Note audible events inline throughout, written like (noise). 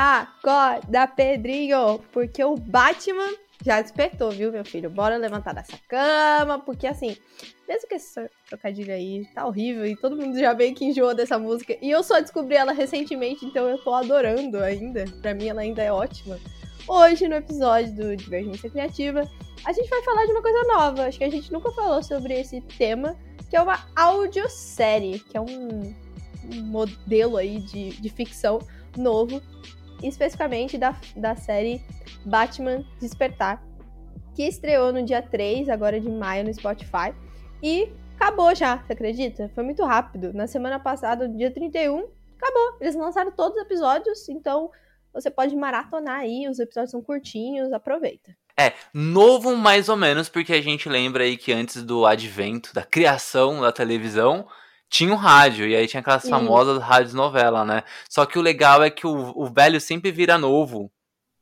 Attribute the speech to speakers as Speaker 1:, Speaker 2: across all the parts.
Speaker 1: Acorda, Pedrinho, porque o Batman já despertou, viu, meu filho? Bora levantar dessa cama, porque assim, mesmo que esse trocadilho aí tá horrível e todo mundo já meio que enjoou dessa música, e eu só descobri ela recentemente, então eu tô adorando ainda. Pra mim ela ainda é ótima. Hoje, no episódio do Divergência Criativa, a gente vai falar de uma coisa nova. Acho que a gente nunca falou sobre esse tema, que é uma audiosérie, que é um, modelo aí de, de ficção novo especificamente da, da série Batman Despertar, que estreou no dia 3, agora de maio, no Spotify. E acabou já, você acredita? Foi muito rápido. Na semana passada, no dia 31, acabou. Eles lançaram todos os episódios, então você pode maratonar aí, os episódios são curtinhos, aproveita.
Speaker 2: É, novo mais ou menos, porque a gente lembra aí que antes do advento, da criação da televisão, tinha um rádio, e aí tinha aquelas Sim. famosas rádios novela, né? Só que o legal é que o, o velho sempre vira novo,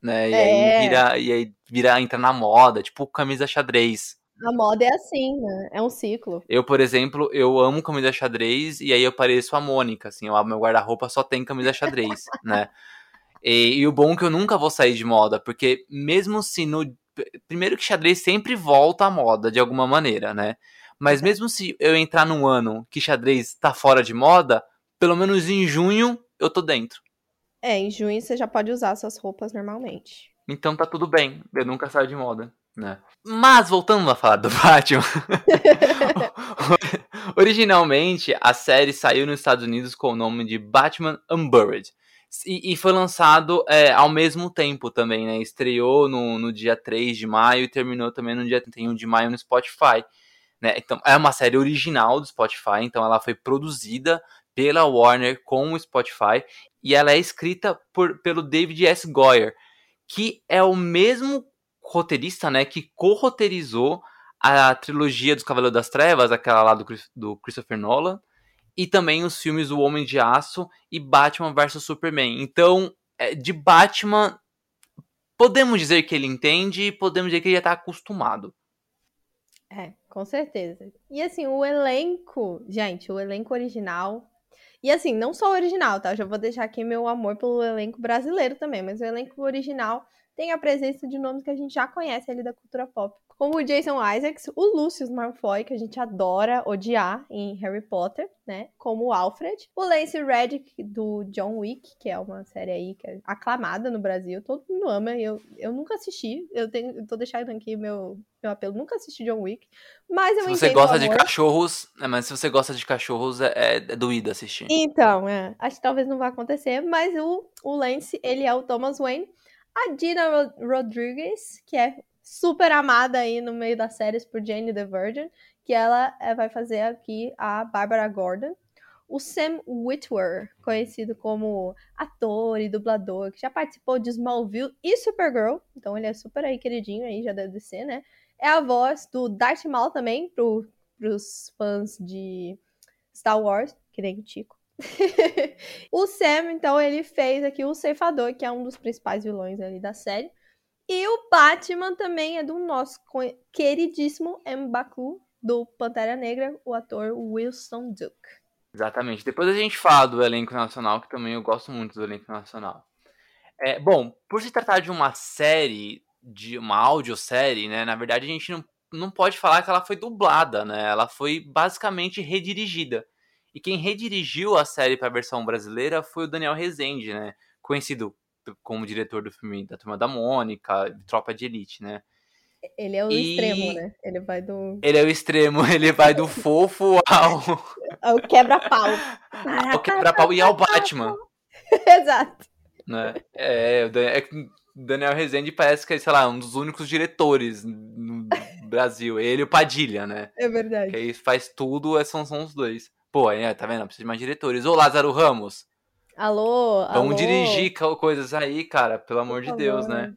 Speaker 2: né? E é. aí vira, e aí vira, entra na moda, tipo camisa xadrez.
Speaker 1: A moda é assim, né? É um ciclo.
Speaker 2: Eu, por exemplo, eu amo camisa xadrez e aí eu pareço a Mônica, assim, o meu guarda-roupa só tem camisa xadrez, (laughs) né? E, e, o bom é que eu nunca vou sair de moda, porque mesmo se no. Primeiro que xadrez sempre volta à moda, de alguma maneira, né? Mas mesmo se eu entrar num ano que xadrez tá fora de moda, pelo menos em junho eu tô dentro.
Speaker 1: É, em junho você já pode usar suas roupas normalmente.
Speaker 2: Então tá tudo bem, eu nunca saio de moda, né? Mas voltando a falar do (laughs) Batman. (laughs) Originalmente, a série saiu nos Estados Unidos com o nome de Batman Unburied. E, e foi lançado é, ao mesmo tempo também, né? Estreou no, no dia 3 de maio e terminou também no dia 31 de maio no Spotify. Né? Então, é uma série original do Spotify, então ela foi produzida pela Warner com o Spotify e ela é escrita por, pelo David S. Goyer, que é o mesmo roteirista, né, que co-roteirizou a trilogia dos Cavaleiros das Trevas, aquela lá do, do Christopher Nolan, e também os filmes O Homem de Aço e Batman vs Superman. Então, é, de Batman, podemos dizer que ele entende e podemos dizer que ele já está acostumado.
Speaker 1: É, com certeza. E assim, o elenco, gente, o elenco original. E assim, não só o original, tá? Eu já vou deixar aqui meu amor pelo elenco brasileiro também, mas o elenco original tem a presença de nomes que a gente já conhece ali da cultura pop, como o Jason Isaacs, o Lucius Malfoy, que a gente adora odiar em Harry Potter, né? Como o Alfred, o Lance Reddick do John Wick, que é uma série aí que é aclamada no Brasil, todo mundo ama. Eu, eu nunca assisti, eu tenho, eu tô deixando aqui meu, meu apelo, nunca assisti John Wick, mas eu
Speaker 2: se você gosta de cachorros, é, mas se você gosta de cachorros, é, é, é doído assistir.
Speaker 1: Então, é, acho que talvez não vá acontecer, mas o, o Lance, ele é o Thomas Wayne. A Dina Rodriguez, que é super amada aí no meio das séries por Jane the Virgin, que ela é, vai fazer aqui a Barbara Gordon. O Sam Witwer, conhecido como ator e dublador, que já participou de Smallville e Supergirl, então ele é super aí queridinho aí, já deve ser, né? É a voz do Darth Maul também, pro, pros fãs de Star Wars, que nem o Tico. (laughs) o Sam, então, ele fez aqui o Ceifador, que é um dos principais vilões ali da série. E o Batman também é do nosso queridíssimo Mbaku, do Pantera Negra, o ator Wilson Duke.
Speaker 2: Exatamente. Depois a gente fala do elenco nacional, que também eu gosto muito do elenco nacional. É, bom, por se tratar de uma série, de uma audiosérie, né? Na verdade, a gente não, não pode falar que ela foi dublada, né? Ela foi basicamente redirigida. E quem redirigiu a série para a versão brasileira foi o Daniel Rezende, né? Conhecido como diretor do filme da Turma da Mônica, Tropa de Elite, né?
Speaker 1: Ele é o e... extremo, né? Ele vai do.
Speaker 2: Ele é o extremo, (laughs) ele vai do fofo ao. (laughs)
Speaker 1: Ao quebra-pau. (laughs)
Speaker 2: Ao quebra-pau e ao Batman.
Speaker 1: Exato.
Speaker 2: Né? É, é, Daniel Rezende parece que é, sei lá, um dos únicos diretores no Brasil. Ele e o Padilha, né?
Speaker 1: É verdade.
Speaker 2: Que aí faz tudo, é, são, são os dois. Pô, é, tá vendo? Precisa de mais diretores. Ô, Lázaro Ramos.
Speaker 1: Alô,
Speaker 2: Vamos
Speaker 1: alô.
Speaker 2: dirigir coisas aí, cara, pelo amor de. Deus, né?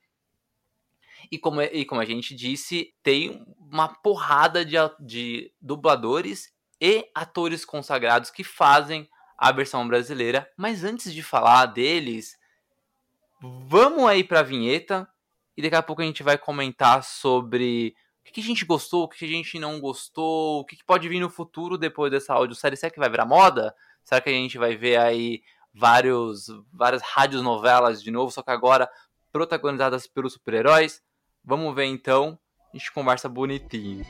Speaker 2: E como, e como a gente disse, tem uma porrada de, de dubladores e atores consagrados que fazem a versão brasileira. Mas antes de falar deles, vamos aí pra vinheta e daqui a pouco a gente vai comentar sobre o que a gente gostou, o que a gente não gostou, o que pode vir no futuro depois dessa audiosérie. Será que vai virar moda? Será que a gente vai ver aí vários, várias rádios novelas de novo, só que agora protagonizadas pelos super-heróis? Vamos ver então. A gente conversa bonitinho.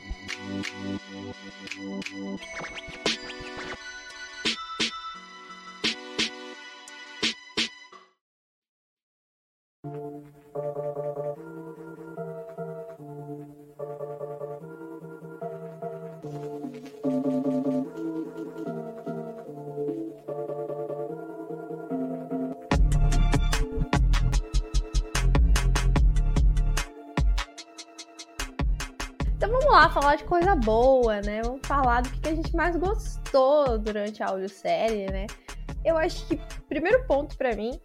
Speaker 1: Falar de coisa boa, né? Vamos falar do que a gente mais gostou durante a audiosérie, né? Eu acho que primeiro ponto para mim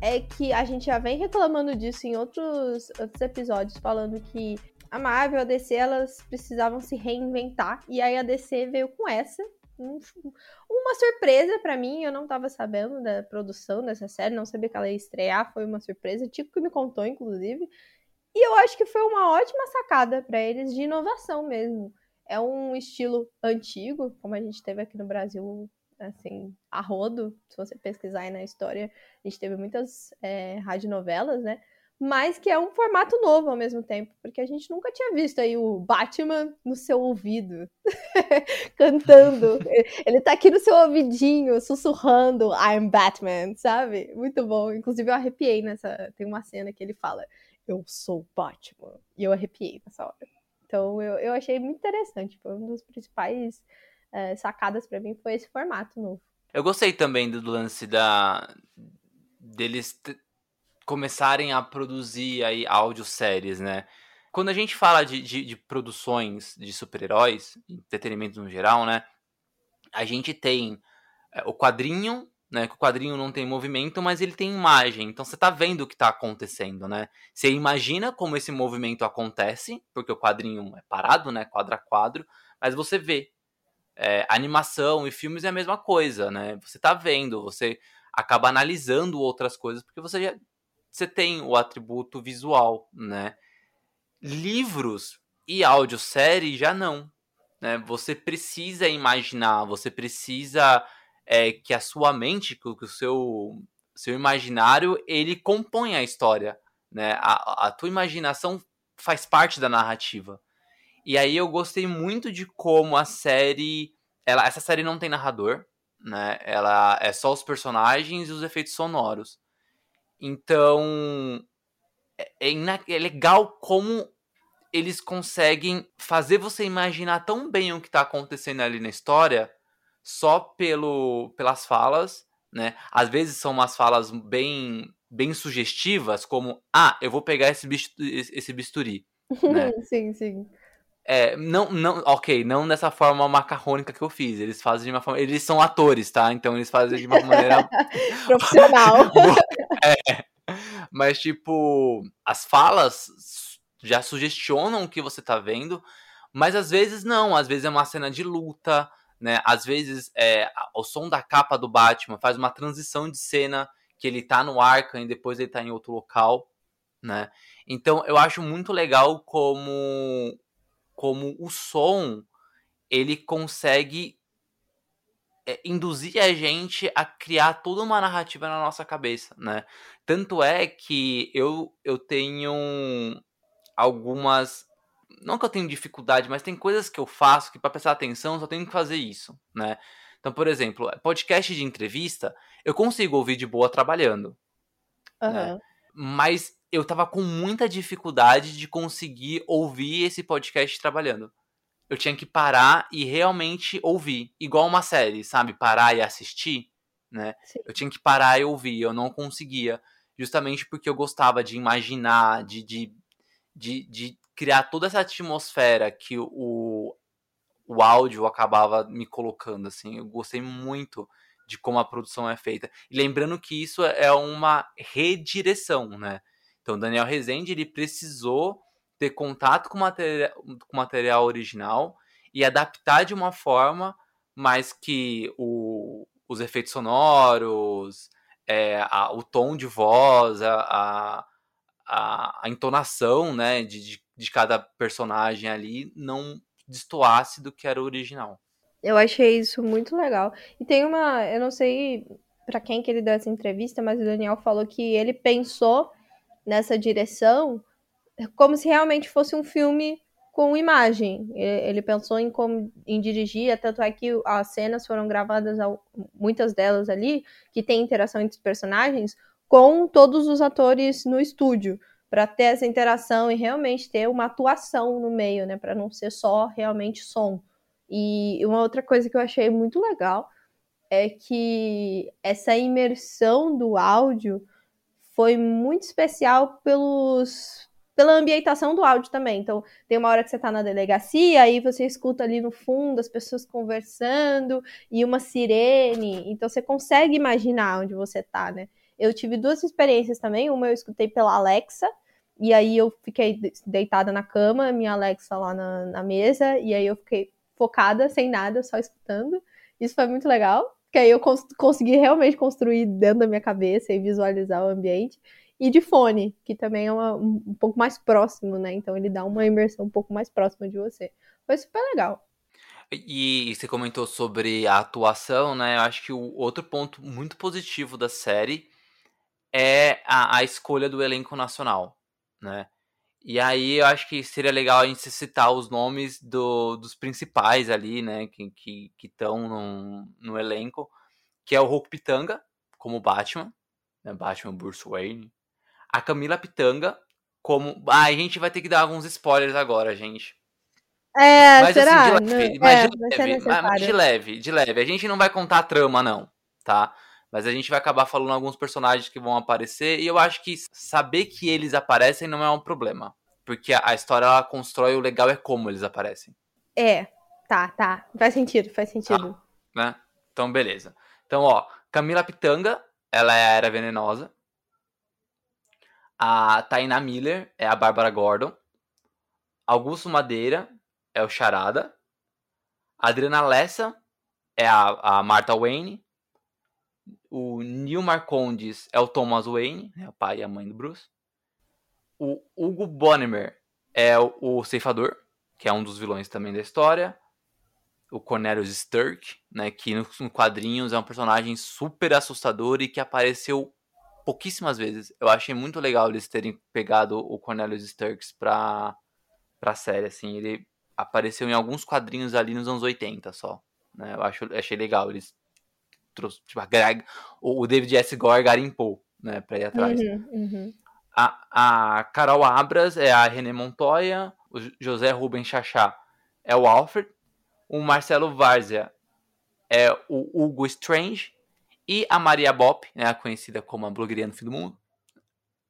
Speaker 1: é que a gente já vem reclamando disso em outros, outros episódios, falando que a Marvel e a DC elas precisavam se reinventar, e aí a DC veio com essa. Uma surpresa para mim, eu não tava sabendo da produção dessa série, não sabia que ela ia estrear, foi uma surpresa. O Tico que me contou, inclusive. E eu acho que foi uma ótima sacada para eles de inovação mesmo. É um estilo antigo, como a gente teve aqui no Brasil, assim, a rodo. Se você pesquisar aí na história, a gente teve muitas é, radionovelas, né? Mas que é um formato novo ao mesmo tempo, porque a gente nunca tinha visto aí o Batman no seu ouvido, (laughs) cantando. (laughs) Ele tá aqui no seu ouvidinho, sussurrando I'm Batman, sabe? Muito bom. Inclusive eu arrepiei nessa. Tem uma cena que ele fala eu sou Batman. E eu arrepiei nessa hora. Então eu, eu achei muito interessante. Foi um dos principais é, sacadas para mim foi esse formato novo.
Speaker 2: Eu gostei também do lance da deles começarem a produzir aí audioséries, né? Quando a gente fala de, de, de produções de super-heróis, entretenimento no geral, né? A gente tem é, o quadrinho né? Que o quadrinho não tem movimento, mas ele tem imagem. Então você tá vendo o que tá acontecendo, né? Você imagina como esse movimento acontece, porque o quadrinho é parado, né? Quadro a quadro, mas você vê. É, animação e filmes é a mesma coisa, né? Você tá vendo, você acaba analisando outras coisas, porque você já você tem o atributo visual, né? Livros e audiosérie já não. Né? Você precisa imaginar, você precisa é, que a sua mente, que o seu, seu imaginário, ele compõe a história, né? A, a tua imaginação faz parte da narrativa. E aí eu gostei muito de como a série, ela, essa série não tem narrador, né? Ela é só os personagens e os efeitos sonoros. Então é, é, é legal como eles conseguem fazer você imaginar tão bem o que está acontecendo ali na história só pelo, pelas falas, né? Às vezes são umas falas bem bem sugestivas, como ah, eu vou pegar esse, bisturi, esse bisturi. Né? (laughs)
Speaker 1: sim, sim.
Speaker 2: É, não, não, ok, não dessa forma macarrônica que eu fiz. Eles fazem de uma forma. Eles são atores, tá? Então eles fazem de uma maneira. (laughs)
Speaker 1: Profissional. (laughs)
Speaker 2: é. Mas, tipo, as falas já sugestionam o que você tá vendo, mas às vezes não. Às vezes é uma cena de luta, né? Às vezes é, o som da capa do Batman faz uma transição de cena que ele tá no Arkham e depois ele tá em outro local, né? Então eu acho muito legal como como o som ele consegue é, induzir a gente a criar toda uma narrativa na nossa cabeça, né? Tanto é que eu, eu tenho algumas não que eu tenho dificuldade, mas tem coisas que eu faço que para prestar atenção eu só tenho que fazer isso, né? Então, por exemplo, podcast de entrevista, eu consigo ouvir de boa trabalhando.
Speaker 1: Uhum. Né?
Speaker 2: Mas eu tava com muita dificuldade de conseguir ouvir esse podcast trabalhando. Eu tinha que parar e realmente ouvir, igual uma série, sabe? Parar e assistir, né?
Speaker 1: Sim.
Speaker 2: Eu tinha que parar e ouvir, eu não conseguia, justamente porque eu gostava de imaginar, de, de, de, de criar toda essa atmosfera que o, o áudio acabava me colocando, assim. Eu gostei muito de como a produção é feita. E lembrando que isso é uma redireção, né? Então, Daniel Rezende, ele precisou ter contato com material, com material original e adaptar de uma forma mais que o, os efeitos sonoros, é, a, o tom de voz, a, a, a entonação né, de, de, de cada personagem ali não destoasse do que era o original.
Speaker 1: Eu achei isso muito legal. E tem uma, eu não sei para quem que ele deu essa entrevista, mas o Daniel falou que ele pensou nessa direção como se realmente fosse um filme com imagem. Ele pensou em como em dirigir, tanto é que as cenas foram gravadas, muitas delas ali, que tem interação entre os personagens, com todos os atores no estúdio, para ter essa interação e realmente ter uma atuação no meio, né, para não ser só realmente som. E uma outra coisa que eu achei muito legal é que essa imersão do áudio foi muito especial pelos pela ambientação do áudio também. Então, tem uma hora que você tá na delegacia, aí você escuta ali no fundo as pessoas conversando e uma sirene. Então, você consegue imaginar onde você tá, né? Eu tive duas experiências também. Uma eu escutei pela Alexa, e aí eu fiquei deitada na cama, minha Alexa lá na, na mesa, e aí eu fiquei focada, sem nada, só escutando. Isso foi muito legal, porque aí eu cons consegui realmente construir dentro da minha cabeça e visualizar o ambiente. E de fone, que também é uma, um, um pouco mais próximo, né? Então ele dá uma imersão um pouco mais próxima de você. Foi super legal.
Speaker 2: E você comentou sobre a atuação, né? Eu acho que o outro ponto muito positivo da série é a, a escolha do elenco nacional, né? E aí eu acho que seria legal a gente citar os nomes do, dos principais ali, né, que estão que, que no, no elenco, que é o Hulk Pitanga, como Batman, né, Batman Bruce Wayne. A Camila Pitanga, como... Ah, a gente vai ter que dar alguns spoilers agora, gente.
Speaker 1: É, mas, será? Assim, de leve,
Speaker 2: mas, é, de leve mas de leve, de leve. A gente não vai contar a trama, não, tá? Mas a gente vai acabar falando alguns personagens que vão aparecer. E eu acho que saber que eles aparecem não é um problema. Porque a, história ela constrói o legal é como eles aparecem.
Speaker 1: É, tá, tá. Faz sentido, faz sentido. Tá,
Speaker 2: né? Então, beleza. Então, ó, Camila Pitanga, ela é a Era Venenosa. A Taina Miller é a Bárbara Gordon. Augusto Madeira é o Charada. A Adriana Lessa é a, a Martha Wayne. O Neil Marcondes é o Thomas Wayne, né, o pai e a mãe do Bruce. O Hugo Bonnemer é o, o ceifador, que é um dos vilões também da história. O Cornelius Sturck, né, que nos no quadrinhos é um personagem super assustador e que apareceu pouquíssimas vezes. Eu achei muito legal eles terem pegado o Cornelius Sturks pra, pra série, assim. Ele apareceu em alguns quadrinhos ali nos anos 80 só. Né? Eu acho, achei legal. Eles trouxe, tipo, a Greg, o, David S. Gore garimpou, né, pra ir atrás.
Speaker 1: Uhum, uhum.
Speaker 2: A, a Carol Abras é a René Montoya, o José Rubens Chachá é o Alfred, o Marcelo Várzea é o Hugo Strange e a Maria Bop, né, conhecida como a blogueirinha no fim do mundo,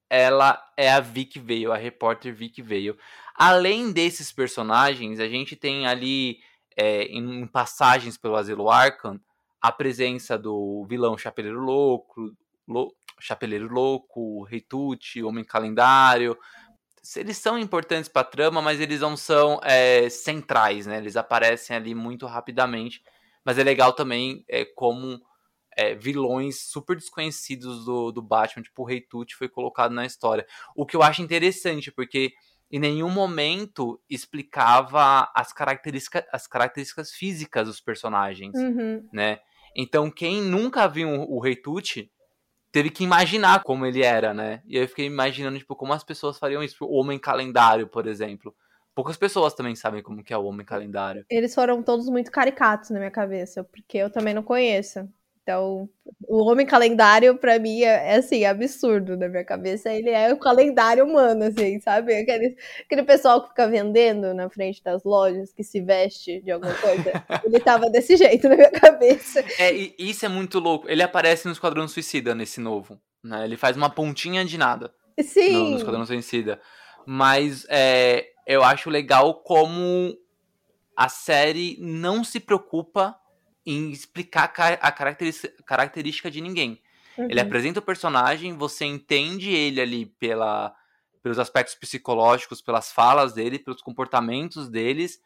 Speaker 2: ela é a Vic Veio, a repórter Vic Veio. Além desses personagens, a gente tem ali é, em passagens pelo Asilo Arkham a presença do vilão Chapeleiro Louco, Lou, Chapeleiro Louco, Rei Tut, Homem Calendário. Eles são importantes para a trama, mas eles não são é, centrais, né? Eles aparecem ali muito rapidamente. Mas é legal também é, como é, vilões super desconhecidos do, do Batman, tipo o Rei Tut, foi colocado na história. O que eu acho interessante, porque em nenhum momento explicava as características, as características físicas dos personagens,
Speaker 1: uhum.
Speaker 2: né? Então, quem nunca viu o Rei Tut teve que imaginar como ele era, né? E aí eu fiquei imaginando, tipo, como as pessoas fariam isso. O Homem Calendário, por exemplo. Poucas pessoas também sabem como que é o Homem Calendário.
Speaker 1: Eles foram todos muito caricatos na minha cabeça, porque eu também não conheço. Então, o homem calendário, para mim, é, é, assim, absurdo na minha cabeça. Ele é o calendário humano, assim, sabe? Aquele, aquele pessoal que fica vendendo na frente das lojas, que se veste de alguma coisa. (laughs) ele tava desse jeito na minha cabeça.
Speaker 2: É, e isso é muito louco. Ele aparece no Esquadrão Suicida, nesse novo. Né? Ele faz uma pontinha de nada.
Speaker 1: Sim.
Speaker 2: No, no Esquadrão Suicida. Mas é, eu acho legal como a série não se preocupa em explicar a característica de ninguém. Uhum. Ele apresenta o personagem, você entende ele ali pela, pelos aspectos psicológicos, pelas falas dele, pelos comportamentos deles,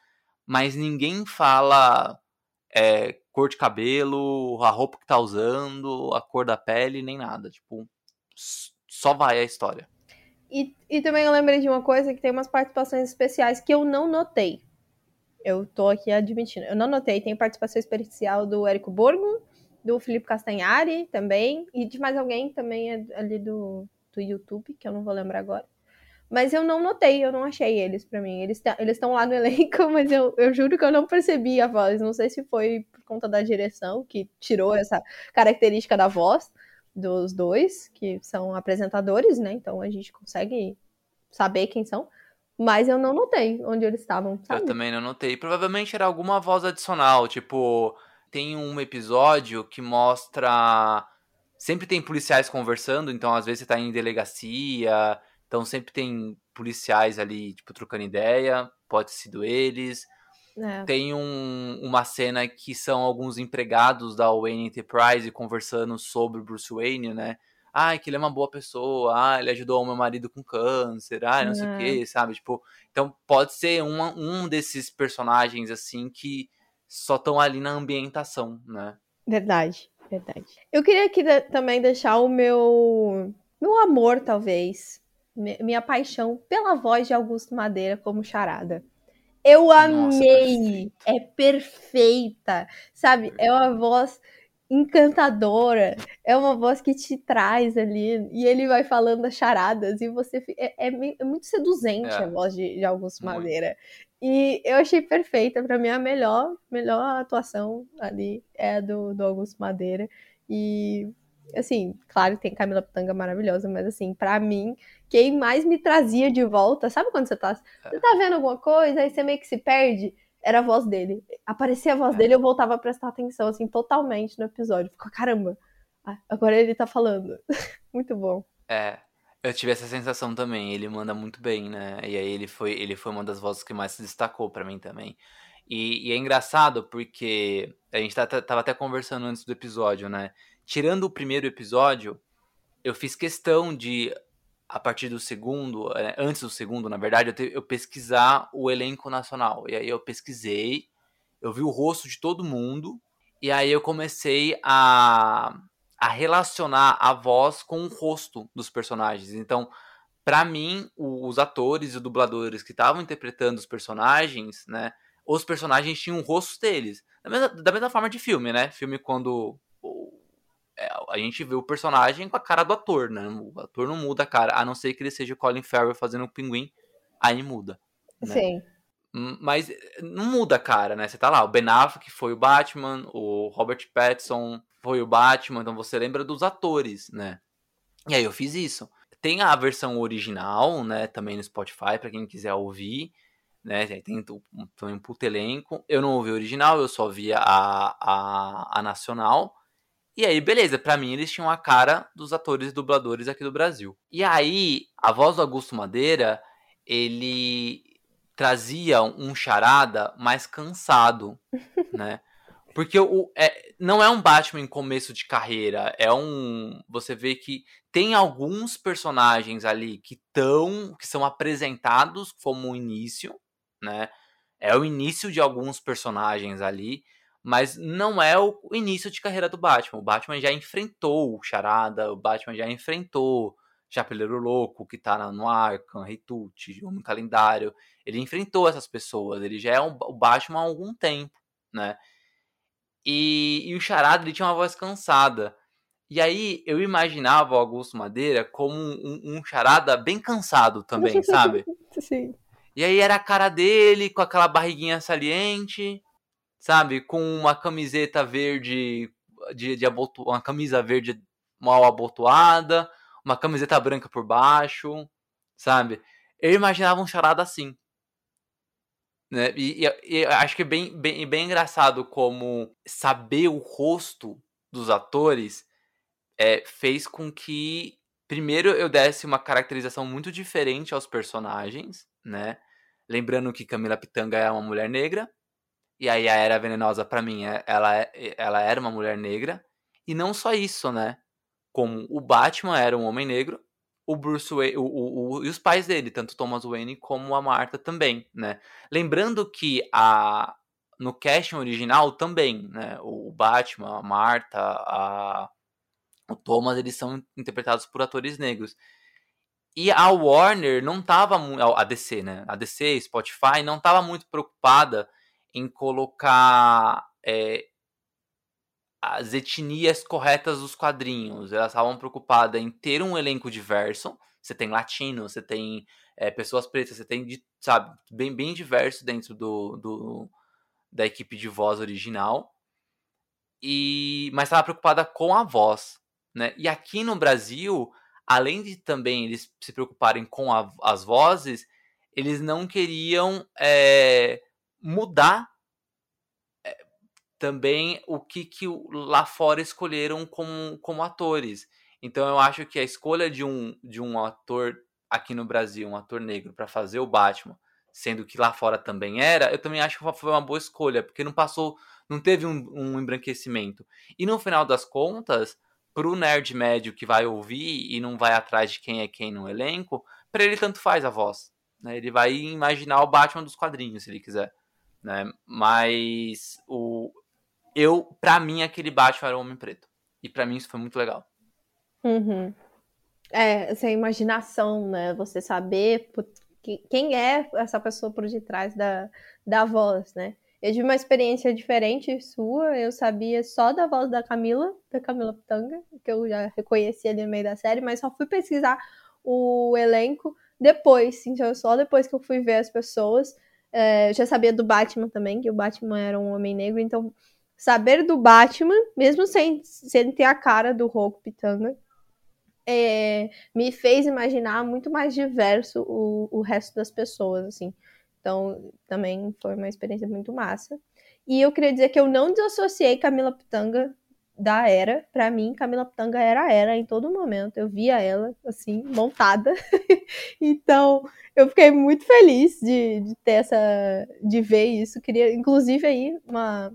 Speaker 2: mas ninguém fala é, cor de cabelo, a roupa que tá usando, a cor da pele, nem nada. Tipo, só vai a história.
Speaker 1: E, e também eu lembrei de uma coisa que tem umas participações especiais que eu não notei. Eu tô aqui admitindo. Eu não notei. Tem participação especial do Érico Borgo, do Felipe Castanhari também, e de mais alguém também é ali do, do YouTube, que eu não vou lembrar agora. Mas eu não notei, eu não achei eles para mim. Eles estão lá no (laughs) elenco, mas eu, eu juro que eu não percebi a voz. Não sei se foi por conta da direção que tirou essa característica da voz dos dois, que são apresentadores, né? Então a gente consegue saber quem são. Mas eu não notei onde eles estavam. Sabe?
Speaker 2: Eu também não notei. Provavelmente era alguma voz adicional, tipo, tem um episódio que mostra. Sempre tem policiais conversando, então às vezes você tá em delegacia, então sempre tem policiais ali, tipo, trocando ideia, pode ter sido eles. É. Tem um, uma cena que são alguns empregados da Wayne Enterprise conversando sobre Bruce Wayne, né? Ah, que ele é uma boa pessoa, ah, ele ajudou o meu marido com câncer, ah, não é. sei o que, sabe? Tipo, então pode ser uma, um desses personagens, assim, que só estão ali na ambientação, né?
Speaker 1: Verdade, verdade. Eu queria aqui também deixar o meu, meu amor, talvez, minha paixão pela voz de Augusto Madeira como charada. Eu amei, Nossa, é perfeita, sabe? É uma voz encantadora, é uma voz que te traz ali, e ele vai falando as charadas, e você é, é, é muito seduzente é. a voz de, de Augusto muito. Madeira. E eu achei perfeita, para mim a melhor, melhor atuação ali é a do, do Augusto Madeira. E assim, claro, tem Camila Pitanga maravilhosa, mas assim, para mim, quem mais me trazia de volta, sabe quando você tá, você tá vendo alguma coisa, aí você meio que se perde? Era a voz dele. Aparecia a voz é. dele, eu voltava a prestar atenção, assim, totalmente no episódio. Ficou, caramba, agora ele tá falando. (laughs) muito bom.
Speaker 2: É, eu tive essa sensação também. Ele manda muito bem, né? E aí ele foi, ele foi uma das vozes que mais se destacou para mim também. E, e, é engraçado porque a gente tá, tava até conversando antes do episódio, né? Tirando o primeiro episódio, eu fiz questão de, a partir do segundo, é, antes do segundo, na verdade, eu, te, eu pesquisar o elenco nacional. E aí eu pesquisei, eu vi o rosto de todo mundo, e aí eu comecei a, a relacionar a voz com o rosto dos personagens. Então, para mim, os atores e dubladores que estavam interpretando os personagens, né? Os personagens tinham o rosto deles. Da mesma, da mesma forma de filme, né? Filme quando a gente vê o personagem com a cara do ator, né? O ator não muda a cara, a não ser que ele seja o Colin Farrell fazendo o um pinguim, aí muda. Né? Sim. Hum, mas eh, não muda a cara, né? Você tá lá, o Ben Affleck foi o Batman, o Robert Pattinson foi o Batman, então você lembra dos atores, né? E aí eu fiz isso. Tem a versão original, né, também no Spotify, para quem quiser ouvir, né? Tem também um puto elenco. Eu não ouvi a original, eu só vi a, a, a nacional. E aí, beleza, para mim eles tinham a cara dos atores e dubladores aqui do Brasil. E aí, a voz do Augusto Madeira, ele trazia um charada mais cansado, (laughs) né? Porque o, é, não é um Batman em começo de carreira, é um. Você vê que tem alguns personagens ali que estão. que são apresentados como o início, né? É o início de alguns personagens ali mas não é o início de carreira do Batman. O Batman já enfrentou o Charada, o Batman já enfrentou Chapeleiro Louco, que tá no Arkham, Rei Tut, Homem Calendário. Ele enfrentou essas pessoas, ele já é um, o Batman há algum tempo, né? E, e o Charada, ele tinha uma voz cansada. E aí eu imaginava o Augusto Madeira como um, um charada bem cansado também, (laughs) sabe? Sim. E aí era a cara dele com aquela barriguinha saliente, sabe? Com uma camiseta verde, de, de aboto, uma camisa verde mal abotoada, uma camiseta branca por baixo, sabe? Eu imaginava um charada assim. Né? E, e, e, acho que é bem, bem, bem engraçado como saber o rosto dos atores é, fez com que, primeiro, eu desse uma caracterização muito diferente aos personagens, né? Lembrando que Camila Pitanga é uma mulher negra, E aí a Era Venenosa, para mim, é, ela, é, ela era uma mulher negra. E não só isso, né? Como o Batman era um homem negro, o Bruce Wayne, o, o, o, e os pais dele, tanto Thomas Wayne como a Martha também, né? Lembrando que a, no casting original também, né? O Batman, a Martha, a, o Thomas, eles são interpretados por atores negros. E a Warner não tava a DC, né? A DC, Spotify, não tava muito preocupada em colocar é, as etnias corretas dos quadrinhos. Elas estavam preocupadas em ter um elenco diverso. Você tem latino, você tem é, pessoas pretas, você tem, sabe, bem, bem diverso dentro do, do da equipe de voz original. E mas estava preocupada com a voz, né? E aqui no Brasil, além de também eles se preocuparem com a, as vozes, eles não queriam é, mudar é, também o que, que lá fora escolheram como, como atores. Então eu acho que a escolha de um, de um ator aqui no Brasil, um ator negro, para fazer o Batman, sendo que lá fora também era, eu também acho que foi uma boa escolha, porque não passou, não teve um, um embranquecimento. E no final das contas, pro nerd médio que vai ouvir e não vai atrás de quem é quem no elenco, para ele tanto faz a voz. Né? Ele vai imaginar o Batman dos quadrinhos, se ele quiser. Né? Mas o eu, para mim, aquele Batman era o Homem Preto. E para mim isso foi muito legal.
Speaker 1: Uhum. É, essa imaginação, né? Você saber quem é essa pessoa por detrás da, da voz, né? Eu tive uma experiência diferente sua, eu sabia só da voz da Camila, da Camila Pitanga, que eu já reconheci ali no meio da série, mas só fui pesquisar o elenco depois, então só depois que eu fui ver as pessoas. É, eu já sabia do Batman também, que o Batman era um homem negro, então saber do Batman, mesmo sem, sem ter a cara do Roku Pitanga, é, me fez imaginar muito mais diverso o, o resto das pessoas, assim. Então, também foi uma experiência muito massa. E eu queria dizer que eu não desassociei Camila Pitanga da Era. Para mim, Camila Pitanga era a Era em todo momento. Eu via ela, assim, montada. (laughs) então, eu fiquei muito feliz de, de ter essa. de ver isso. Queria, inclusive, aí, uma,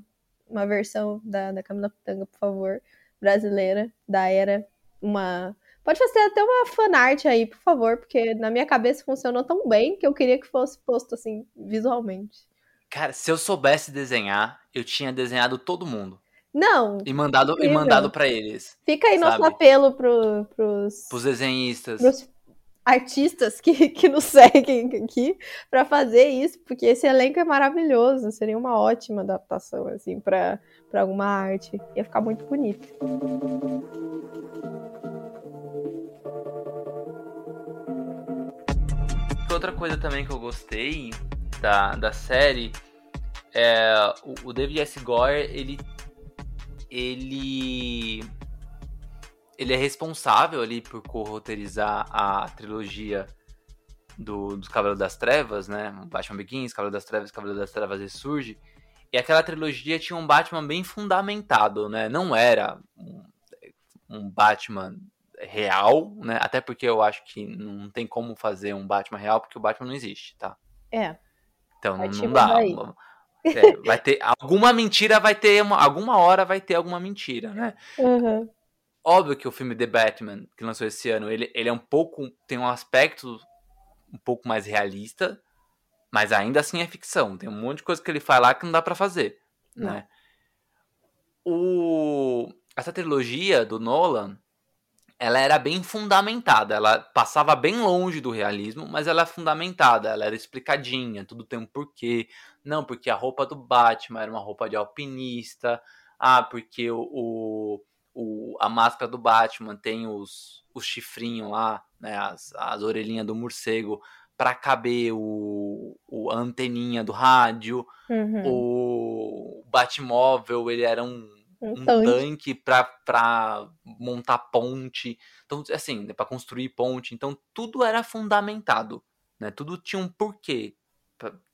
Speaker 1: uma versão da, da Camila Pitanga, por favor, brasileira, da Era. Uma Pode fazer até uma fanart aí, por favor, porque na minha cabeça funcionou tão bem que eu queria que fosse posto assim, visualmente.
Speaker 2: Cara, se eu soubesse desenhar, eu tinha desenhado todo mundo.
Speaker 1: Não.
Speaker 2: E mandado, e mandado para eles.
Speaker 1: Fica aí sabe? nosso apelo pro, pros.
Speaker 2: Pros desenhistas.
Speaker 1: Pros artistas que, (laughs) que nos seguem aqui para fazer isso, porque esse elenco é maravilhoso. Seria uma ótima adaptação, assim, para alguma arte. Ia ficar muito bonito.
Speaker 2: outra coisa também que eu gostei da, da série é o, o David S. Gore, ele ele ele é responsável ali por co-roteirizar a trilogia do, dos Cavaleiros das Trevas, né? Batman Begins, Cavaleiro das Trevas, Cavaleiro das Trevas Ressurge. E aquela trilogia tinha um Batman bem fundamentado, né? Não era um, um Batman real, né? Até porque eu acho que não tem como fazer um Batman real, porque o Batman não existe, tá?
Speaker 1: É.
Speaker 2: Então não, não dá. É, vai ter alguma mentira, vai ter uma, alguma hora vai ter alguma mentira, né?
Speaker 1: Uhum.
Speaker 2: Óbvio que o filme The Batman que lançou esse ano, ele, ele é um pouco tem um aspecto um pouco mais realista, mas ainda assim é ficção. Tem um monte de coisa que ele faz lá que não dá para fazer, não. né? O essa trilogia do Nolan, ela era bem fundamentada, ela passava bem longe do realismo, mas ela é fundamentada, ela era explicadinha, tudo tem um porquê. Não, porque a roupa do Batman era uma roupa de alpinista, ah, porque o, o, o a máscara do Batman tem os, os chifrinhos lá, né, as, as orelhinhas do morcego, para caber o, o, a anteninha do rádio,
Speaker 1: uhum.
Speaker 2: o Batmóvel, ele era um um, um tanque, tanque para montar ponte. Então, assim, né, para construir ponte. Então, tudo era fundamentado, né? Tudo tinha um porquê.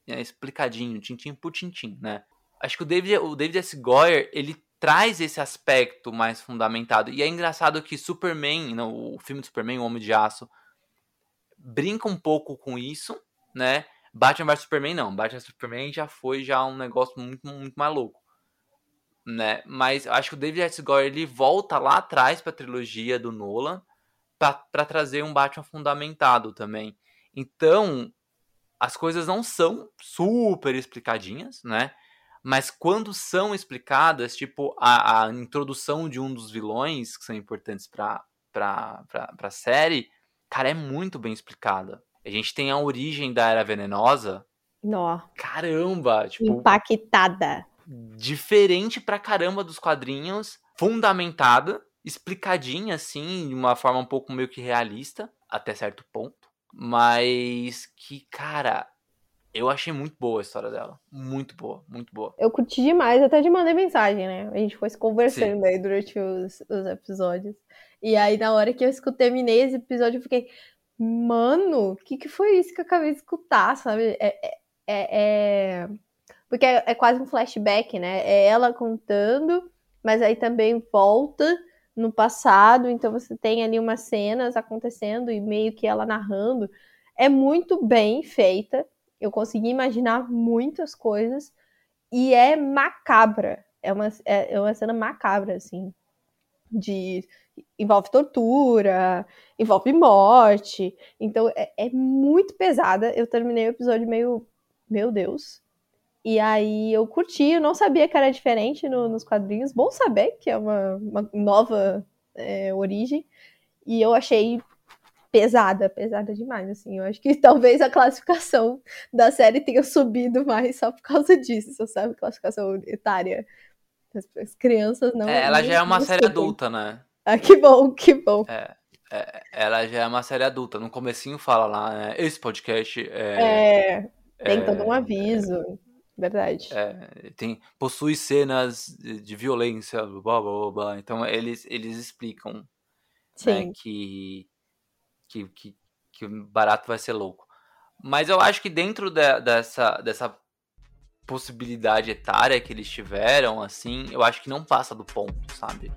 Speaker 2: Pra, é, explicadinho, tintim por tintim, né? Acho que o David, o David S. Goyer, ele traz esse aspecto mais fundamentado. E é engraçado que Superman, não, o filme do Superman, O Homem de Aço, brinca um pouco com isso, né? Batman vs Superman não. Batman vs Superman já foi já um negócio muito, muito mais louco. Né? Mas acho que o David S. Goyer ele volta lá atrás para a trilogia do Nolan para trazer um Batman fundamentado também. Então, as coisas não são super explicadinhas, né? Mas quando são explicadas, tipo a, a introdução de um dos vilões que são importantes para pra, pra, pra série, cara, é muito bem explicada. A gente tem a origem da Era Venenosa.
Speaker 1: Nó.
Speaker 2: Caramba! Tipo,
Speaker 1: Impactada.
Speaker 2: Diferente pra caramba dos quadrinhos, fundamentada, explicadinha, assim, de uma forma um pouco meio que realista, até certo ponto. Mas que, cara, eu achei muito boa a história dela. Muito boa, muito boa.
Speaker 1: Eu curti demais, até te mandei mensagem, né? A gente foi se conversando Sim. aí durante os, os episódios. E aí, na hora que eu escutei, terminei esse episódio, eu fiquei, mano, o que, que foi isso que eu acabei de escutar, sabe? É, é, é, é... Porque é, é quase um flashback, né? É ela contando, mas aí também volta no passado, então você tem ali umas cenas acontecendo e meio que ela narrando. É muito bem feita. Eu consegui imaginar muitas coisas e é macabra. É uma, é, é uma cena macabra, assim. De. Envolve tortura, envolve morte. Então é, é muito pesada. Eu terminei o episódio meio. Meu Deus, e aí eu curti, eu não sabia que era diferente no, nos quadrinhos. Bom saber que é uma, uma nova é, origem. E eu achei pesada, pesada demais, assim. Eu acho que (laughs) talvez a classificação da série tenha subido mais só por causa disso, sabe? Classificação etária. As, as crianças não.
Speaker 2: É, ela já é uma série adulta, né? (laughs)
Speaker 1: Ah, que bom, que bom.
Speaker 2: É, é, ela já é uma série adulta. No comecinho fala lá, né? Esse podcast
Speaker 1: é. é tem é, todo um aviso. Verdade.
Speaker 2: É, tem, possui cenas de, violência, blá, blá, blá, Então eles, eles explicam né, que, que, que, que o barato vai ser louco. Mas eu acho que dentro de, dessa, dessa possibilidade etária que eles tiveram, assim, eu acho que não passa do ponto, sabe?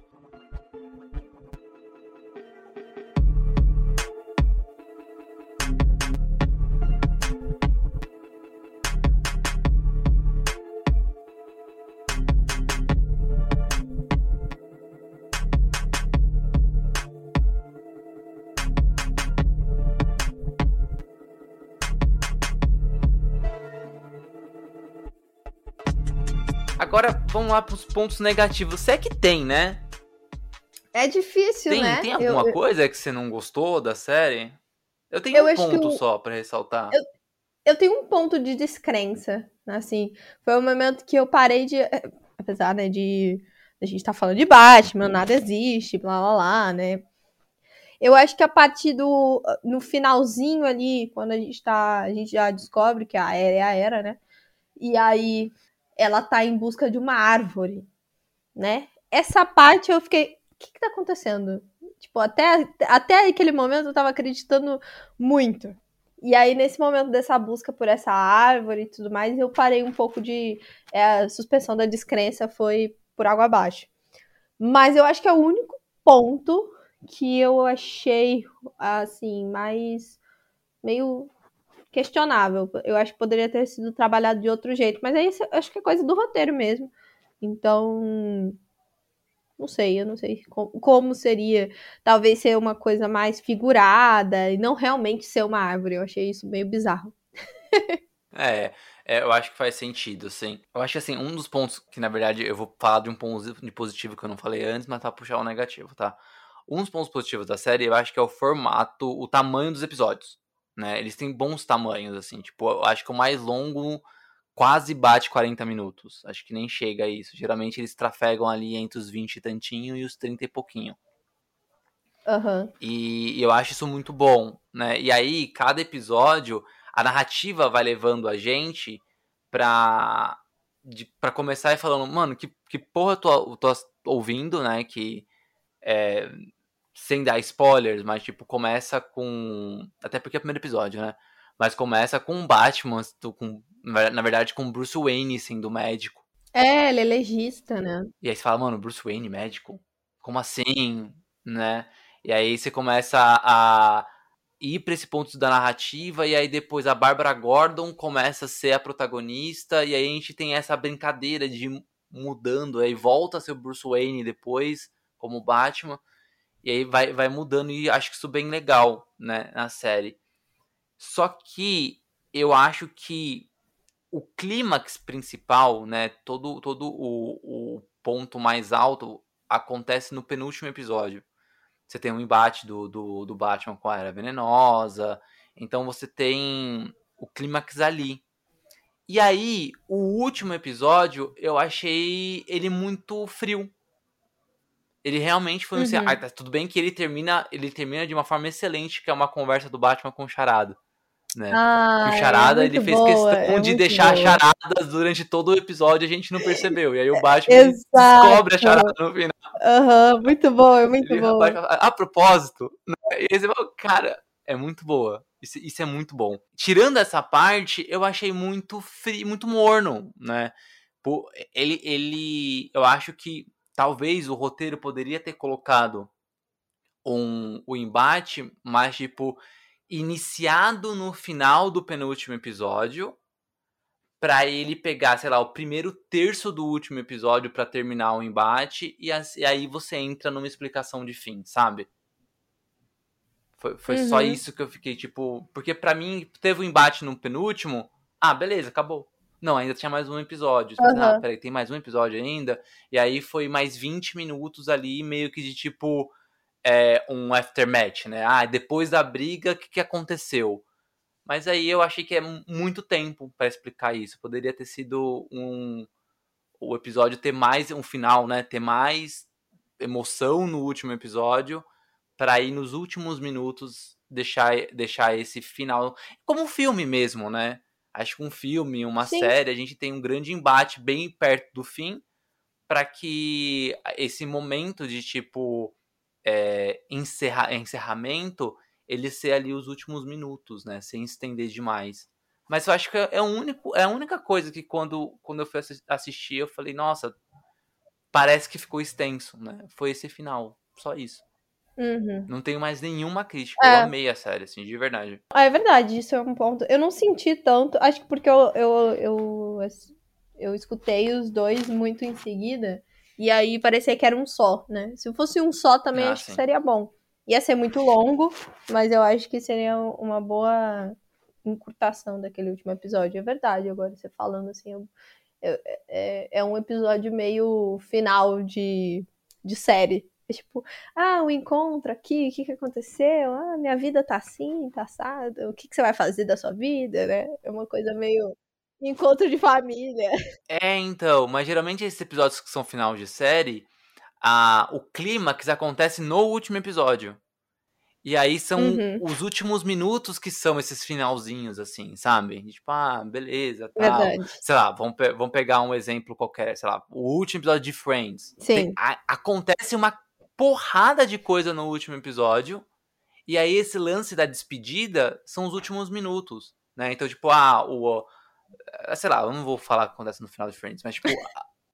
Speaker 2: Agora vamos lá pros pontos negativos. Você é que tem, né?
Speaker 1: É difícil,
Speaker 2: tem,
Speaker 1: né?
Speaker 2: Tem alguma eu, coisa que você não gostou da série? Eu tenho eu um ponto só para ressaltar.
Speaker 1: Eu, eu tenho um ponto de descrença, assim. Foi um momento que eu parei de. Eh, apesar, né, de. A gente tá falando de Batman, nada existe, blá blá blá, né? Eu acho que a partir do. No finalzinho ali, quando a gente tá. A gente já descobre que a era é a era, né? E aí ela tá em busca de uma árvore, né? Essa parte eu fiquei, o que que tá acontecendo? Tipo, até, até aquele momento eu tava acreditando muito. E aí, nesse momento dessa busca por essa árvore e tudo mais, eu parei um pouco de. É, a suspensão da descrença foi por água abaixo. Mas eu acho que é o único ponto que eu achei, assim, mais. meio questionável. Eu acho que poderia ter sido trabalhado de outro jeito, mas aí acho que é coisa do roteiro mesmo. Então, não sei, eu não sei como seria. Talvez ser uma coisa mais figurada e não realmente ser uma árvore. Eu achei isso meio bizarro.
Speaker 2: é, é, eu acho que faz sentido, sim. Eu acho que assim, um dos pontos que, na verdade, eu vou falar de um ponto de positivo que eu não falei antes, mas tá puxar o negativo, tá? Um dos pontos positivos da série, eu acho que é o formato, o tamanho dos episódios né? Eles têm bons tamanhos, assim. Tipo, eu acho que o mais longo quase bate 40 minutos. Acho que nem chega a isso. Geralmente eles trafegam ali entre os 20 e tantinho e os 30 e pouquinho.
Speaker 1: Uhum.
Speaker 2: E, e eu acho isso muito bom, né? E aí, cada episódio, a narrativa vai levando a gente pra, de, pra começar e falando, mano, que, que porra eu tô, tô ouvindo, né? Que é, sem dar spoilers, mas tipo, começa com. Até porque é o primeiro episódio, né? Mas começa com o Batman, com, na verdade, com Bruce Wayne sendo médico.
Speaker 1: É, ele é legista, né?
Speaker 2: E aí você fala, mano, Bruce Wayne, médico? Como assim? Né? E aí você começa a, ir para esse ponto da narrativa, e aí depois a Bárbara Gordon começa a ser a protagonista, e aí a gente tem essa brincadeira de ir mudando, aí volta a ser o Bruce Wayne depois, como Batman, e aí vai, vai mudando, e acho que isso bem legal, né, na série. Só que eu acho que o clímax principal, né, todo, todo o, o ponto mais alto acontece no penúltimo episódio. Você tem um embate do, do, do Batman com a Era Venenosa. Então você tem o clímax ali. E aí, o último episódio, eu achei ele muito frio. Ele realmente foi um. Uhum. Ah, tá, tudo bem que ele termina, ele termina de uma forma excelente, que é uma conversa do Batman com o Charado né? Ah, o Charada, é ele fez boa, questão é de deixar boa. charadas durante todo o episódio, a gente não percebeu. E aí o (laughs) Batman descobre a charada no final.
Speaker 1: Uhum, muito bom, é muito bom.
Speaker 2: A, propósito, né? e fala, cara, é muito boa. Isso, isso, é muito bom. Tirando essa parte, eu achei muito frio, muito morno, né? Ele, ele, eu acho que talvez o roteiro poderia ter colocado um, o embate, mas tipo, iniciado no final do penúltimo episódio para ele pegar, sei lá, o primeiro terço do último episódio para terminar o embate e, aí você entra numa explicação de fim, sabe? Foi, foi uhum. só isso que eu fiquei, tipo. Porque para mim, teve um embate no penúltimo. Ah, beleza, acabou. Não, ainda tinha mais um episódio. Uhum. Ah, peraí, tem mais um episódio ainda. E aí foi mais 20 minutos ali, meio que de tipo é, um aftermatch, né? Ah, depois da briga, o que, que aconteceu? Mas aí eu achei que é muito tempo para explicar isso. Poderia ter sido um o episódio ter mais um final, né? Ter mais emoção no último episódio para ir nos últimos minutos deixar deixar esse final como um filme mesmo, né? Acho que um filme, uma Sim. série, a gente tem um grande embate bem perto do fim para que esse momento de tipo é, encerra, encerramento ele ser ali os últimos minutos, né? Sem estender demais. Mas eu acho que é, o único, é a única coisa que quando, quando eu fui assistir, eu falei, nossa, parece que ficou extenso, né? Foi esse final, só isso.
Speaker 1: Uhum.
Speaker 2: Não tenho mais nenhuma crítica. É. Eu amei a série, assim, de verdade.
Speaker 1: Ah, é verdade, isso é um ponto. Eu não senti tanto, acho que porque eu, eu, eu, eu escutei os dois muito em seguida. E aí parecia que era um só, né? Se fosse um só também ah, acho sim. que seria bom. Ia ser muito longo, mas eu acho que seria uma boa encurtação daquele último episódio. É verdade, agora você falando assim, eu, eu, é, é um episódio meio final de, de série. É tipo, ah, o encontro aqui, o que, que aconteceu? Ah, minha vida tá assim, tá assado. O que, que você vai fazer da sua vida, né? É uma coisa meio Encontro de família.
Speaker 2: É, então, mas geralmente esses episódios que são final de série, a, o clímax acontece no último episódio. E aí são uhum. os últimos minutos que são esses finalzinhos, assim, sabe? Tipo, ah, beleza, tal. Verdade. Sei lá, vamos, pe vamos pegar um exemplo qualquer, sei lá, o último episódio de Friends.
Speaker 1: Sim. Tem,
Speaker 2: a, acontece uma porrada de coisa no último episódio, e aí esse lance da despedida são os últimos minutos, né? Então, tipo, ah, o, eh, sei lá, eu não vou falar o que acontece no final de Friends, mas tipo,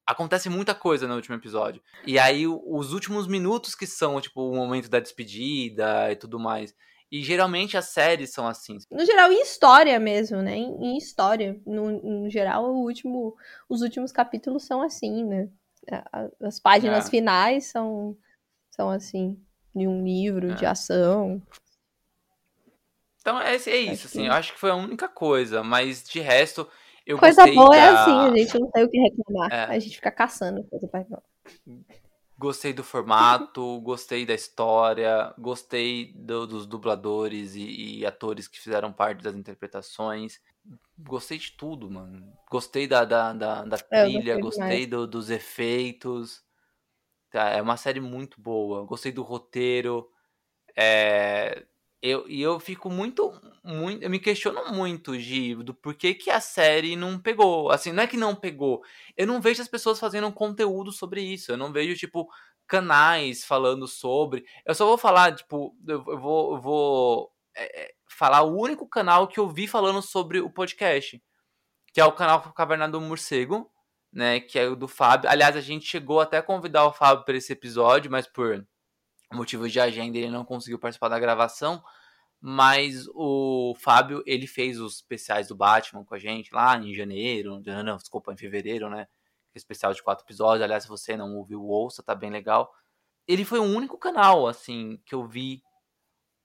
Speaker 2: acontece muita coisa no último episódio. E aí os últimos minutos que são, tipo, o momento da despedida e tudo mais. E geralmente as séries são assim.
Speaker 1: No geral, em história mesmo, né? Em, história. No, no, geral, o último, os últimos capítulos são assim, né? As páginas é. finais são, são assim. De um livro, é. de ação.
Speaker 2: Então é, é isso, assim, eu acho que foi a única coisa, mas de resto, eu
Speaker 1: coisa
Speaker 2: gostei
Speaker 1: boa
Speaker 2: é
Speaker 1: da... é assim, a gente não tem o que reclamar. É. A gente fica caçando coisa pra
Speaker 2: Gostei do formato, (laughs) gostei da história, gostei do, dos dubladores e, e, atores que fizeram parte das interpretações. Gostei de tudo, mano. Gostei da, da, da, da é, trilha, gostei, gostei do, dos efeitos. Tá, é uma série muito boa. Gostei do roteiro. É, eu, e eu fico muito, muito. Eu me questiono muito, Gi, do porquê que a série não pegou. Assim, não é que não pegou. Eu não vejo as pessoas fazendo conteúdo sobre isso. Eu não vejo, tipo, canais falando sobre. Eu só vou falar, tipo, eu, eu vou, eu vou é, falar o único canal que eu vi falando sobre o podcast. Que é o canal Caverna do Morcego, né? Que é o do Fábio. Aliás, a gente chegou até a convidar o Fábio para esse episódio, mas por motivos de agenda ele não conseguiu participar da gravação, Mas o Fábio, ele fez os especiais do Batman com a gente lá em janeiro, não, não desculpa, em fevereiro, né? Especial de quatro episódios. Aliás, se você não ouviu, ouça, tá bem legal. Ele foi o único canal, assim, que eu vi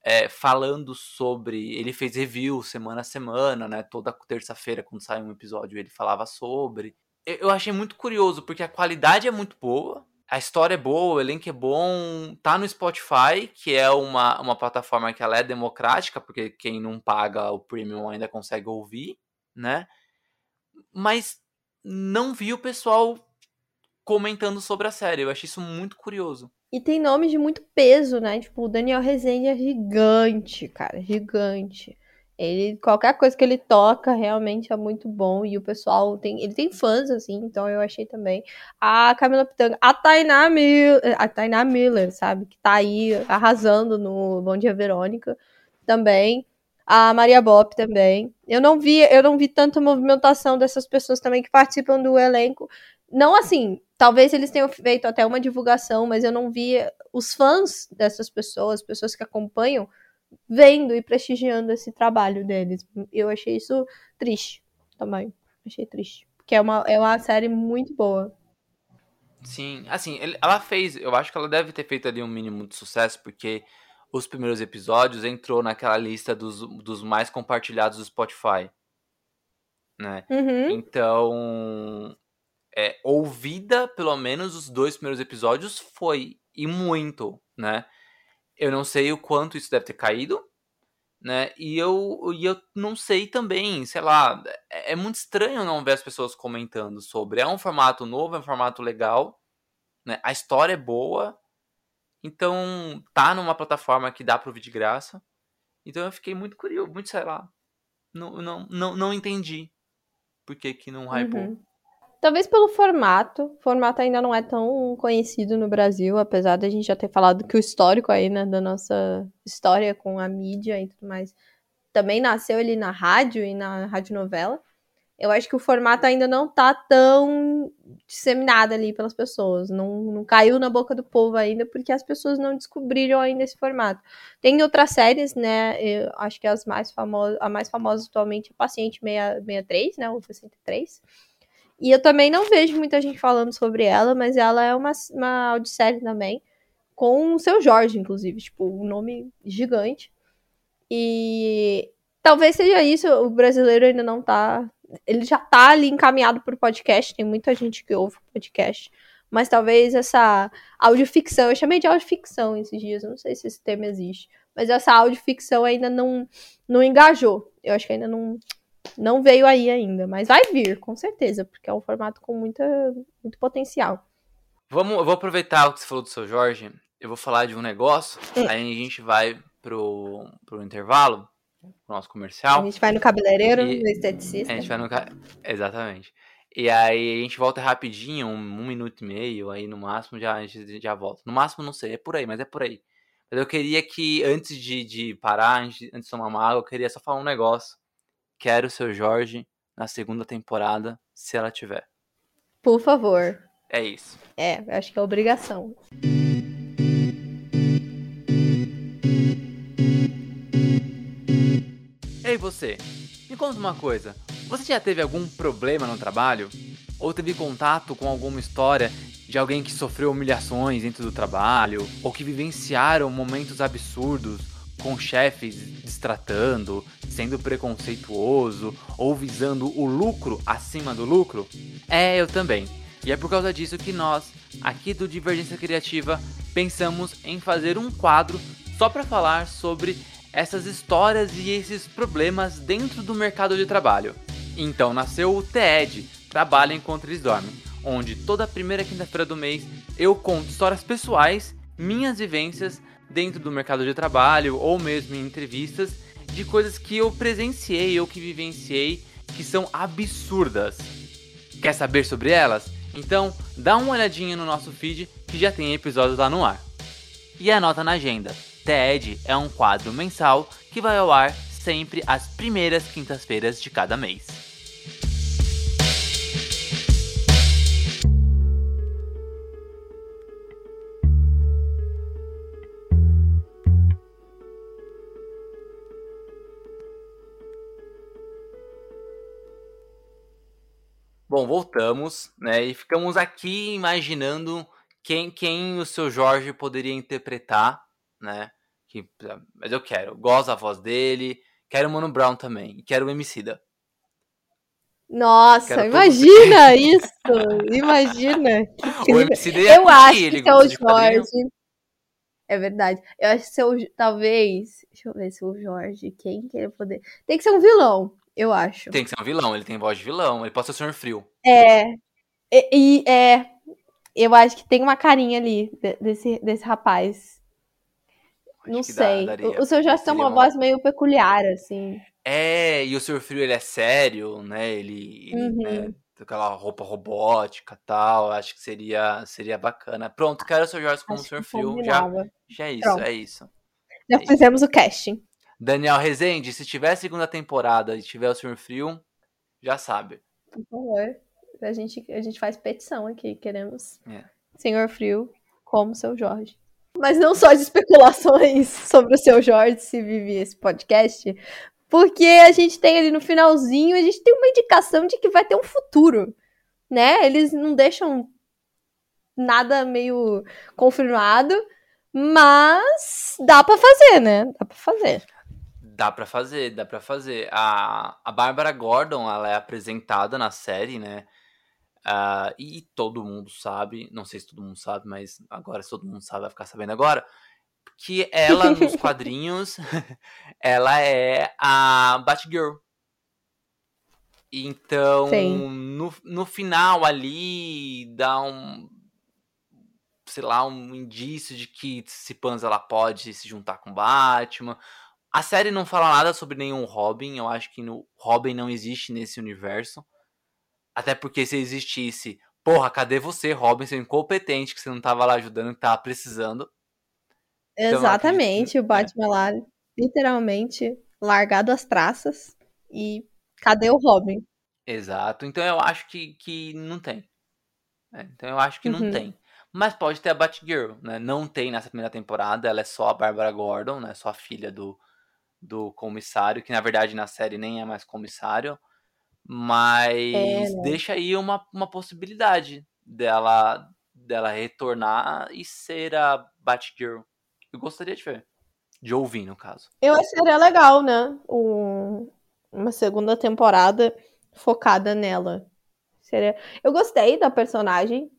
Speaker 2: é, falando sobre. Ele fez review semana a semana, né? Toda terça-feira, quando sai um episódio, ele falava sobre. Eu achei muito curioso, porque a qualidade é muito boa, a história é boa, o elenco é bom, tá no Spotify, que é uma, uma plataforma que ela é democrática, porque quem não paga o premium ainda consegue ouvir, né? Mas não vi o pessoal comentando sobre a série. Eu achei isso muito curioso.
Speaker 1: E tem nomes de muito peso, né? Tipo, o Daniel Rezende é gigante, cara, gigante. Ele, qualquer coisa que ele toca realmente é muito bom e o pessoal tem, ele tem fãs assim, então eu achei também. A Camila Pitanga, a Tainá Miller, a Tainá Miller, sabe, que tá aí arrasando no Bom Dia Verônica também. A Maria Bop também. Eu não vi, eu não vi tanta movimentação dessas pessoas também que participam do elenco. Não assim, talvez eles tenham feito até uma divulgação, mas eu não vi os fãs dessas pessoas, pessoas que acompanham vendo e prestigiando esse trabalho deles. Eu achei isso triste também. Achei triste. Porque é uma, é uma série muito boa.
Speaker 2: Sim, assim, ela fez. Eu acho que ela deve ter feito ali um mínimo de sucesso, porque os primeiros episódios entrou naquela lista dos, dos mais compartilhados do Spotify. Né?
Speaker 1: Uhum.
Speaker 2: Então, é, ouvida, pelo menos, os dois primeiros episódios foi. E muito, né? Eu não sei o quanto isso deve ter caído, né? E eu, e eu não sei também, sei lá, é, é, muito estranho não ver as pessoas comentando sobre. É um formato novo, é um formato legal, né? A história é boa, então tá numa plataforma que dá para ouvir de graça. Então eu fiquei muito curioso, muito, sei lá, não, não, não, não entendi por que que não hypou. Uhum.
Speaker 1: Talvez pelo formato. O formato ainda não é tão conhecido no Brasil, apesar da gente já ter falado que o histórico aí, né, da nossa história com a mídia e tudo mais, também nasceu ali na rádio e na radionovela. Eu acho que o formato ainda não tá tão disseminado ali pelas pessoas. Não, não caiu na boca do povo ainda, porque as pessoas não descobriram ainda esse formato. Tem outras séries, né? Eu acho que as mais famosas, a mais famosa atualmente é Paciente 63, né? O 63 e eu também não vejo muita gente falando sobre ela, mas ela é uma, uma audiosérie também, com o seu Jorge, inclusive, tipo, um nome gigante. E talvez seja isso, o brasileiro ainda não tá. Ele já tá ali encaminhado pro podcast, tem muita gente que ouve podcast. Mas talvez essa audioficção, eu chamei de audioficção esses dias, não sei se esse termo existe. Mas essa audioficção ainda não, não engajou. Eu acho que ainda não, não veio aí ainda, mas vai vir, com certeza, porque é um formato com muita, muito potencial.
Speaker 2: Vamos, eu vou aproveitar o que você falou do seu Jorge. Eu vou falar de um negócio, é. aí a gente vai pro, pro intervalo, pro nosso comercial.
Speaker 1: A gente vai no cabeleireiro, e... no esteticista.
Speaker 2: A gente vai no. Exatamente. E aí a gente volta rapidinho, um, um, minuto e meio, aí no máximo já, a gente já volta. No máximo não sei, é por aí, mas é por aí. Mas eu queria que, antes de, de parar, antes de tomar uma água, eu queria só falar um negócio Quero o seu Jorge na segunda temporada, se ela tiver.
Speaker 1: Por favor.
Speaker 2: É isso.
Speaker 1: É, acho que é obrigação.
Speaker 2: Ei você, me conta uma coisa. Você já teve algum problema no trabalho? Ou teve contato com alguma história de alguém que sofreu humilhações dentro do trabalho? Ou que vivenciaram momentos absurdos com chefes destratando, sendo preconceituoso ou visando o lucro acima do lucro? É, eu também. E é por causa disso que nós, aqui do Divergência Criativa, pensamos em fazer um quadro só para falar sobre essas histórias e esses problemas dentro do mercado de trabalho. Então nasceu o TED, Trabalho Enquanto Eles Dormem, onde toda primeira quinta-feira do mês eu conto histórias pessoais, minhas vivências dentro do mercado de trabalho ou mesmo em entrevistas de coisas que eu presenciei ou que vivenciei que são absurdas. Quer saber sobre elas? Então dá uma olhadinha no nosso feed que já tem episódios lá no ar. E anota na agenda: TED é um quadro mensal que vai ao ar sempre às primeiras quintas-feiras de cada mês. Bom, voltamos, né? E ficamos aqui imaginando quem, quem o seu Jorge poderia interpretar, né? Que, mas eu quero, gosto da voz dele, quero o Mano Brown também, quero o Emicida.
Speaker 1: Nossa, quero imagina (laughs) isso! Imagina!
Speaker 2: O Emicida
Speaker 1: eu acho que é o Jorge. É verdade. Eu acho que seu, talvez, deixa eu ver se o Jorge, quem que ele poder. Tem que ser um vilão, eu acho.
Speaker 2: Tem que ser um vilão, ele tem voz de vilão, ele pode ser o Senhor Frio.
Speaker 1: É. E, e é, eu acho que tem uma carinha ali desse, desse rapaz. Acho não sei. Dá, daria, o, seu Jorge tem uma, uma voz meio peculiar, assim.
Speaker 2: É, e o Senhor Frio ele é sério, né? Ele, ele uhum. né, aquela roupa robótica tal. Acho que seria, seria bacana. Pronto, quero o seu Jorge como o Senhor Frio. Já, já é isso, Pronto. é isso.
Speaker 1: Já
Speaker 2: é
Speaker 1: fizemos isso. o casting.
Speaker 2: Daniel Rezende, se tiver segunda temporada e tiver o Senhor Frio, já sabe.
Speaker 1: Por favor. A gente, a gente faz petição aqui. Queremos é. Senhor Frio como seu Jorge. Mas não só de especulações (laughs) sobre o seu Jorge se vive esse podcast, porque a gente tem ali no finalzinho, a gente tem uma indicação de que vai ter um futuro, né? Eles não deixam nada meio confirmado, mas dá para fazer, né? Dá para fazer.
Speaker 2: Dá para fazer, dá para fazer. A, a Bárbara Gordon, ela é apresentada na série, né? Uh, e todo mundo sabe, não sei se todo mundo sabe, mas agora se todo mundo sabe, vai ficar sabendo agora que ela, nos (laughs) quadrinhos, (laughs) ela é a Batgirl. Então, no, no final ali, dá um. Sei lá, um indício de que se Panza ela pode se juntar com Batman. A série não fala nada sobre nenhum Robin. Eu acho que no Robin não existe nesse universo. Até porque se existisse, porra, cadê você, Robin, seu incompetente, que você não tava lá ajudando, que tava precisando.
Speaker 1: Então, Exatamente, o é. Batman é. lá, literalmente, largado as traças. E cadê o Robin?
Speaker 2: Exato. Então eu acho que, que não tem. É, então eu acho que uhum. não tem. Mas pode ter a Batgirl, né? Não tem nessa primeira temporada, ela é só a Barbara Gordon, né? Só a filha do, do comissário, que na verdade na série nem é mais comissário. Mas é, né? deixa aí uma, uma possibilidade dela, dela retornar e ser a Batgirl eu gostaria de ver. De ouvir, no caso.
Speaker 1: Eu acharia legal, né? Um, uma segunda temporada focada nela. Seria... Eu gostei da personagem,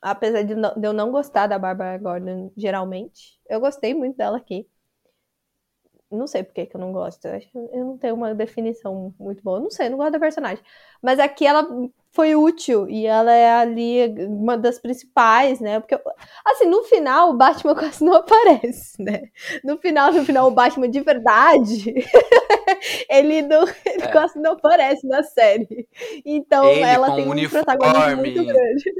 Speaker 1: apesar de, de eu não gostar da Barbara Gordon geralmente. Eu gostei muito dela aqui. Não sei por que, que eu não gosto. Eu, acho, eu não tenho uma definição muito boa. Eu não sei, eu não gosto da personagem. Mas aqui ela foi útil e ela é ali uma das principais, né? Porque, assim, no final o Batman (laughs) quase não aparece, né? No final, no final, o Batman de verdade, (laughs) ele, não, ele é. quase não aparece na série. Então
Speaker 2: ele
Speaker 1: ela tem um protagonismo muito grande.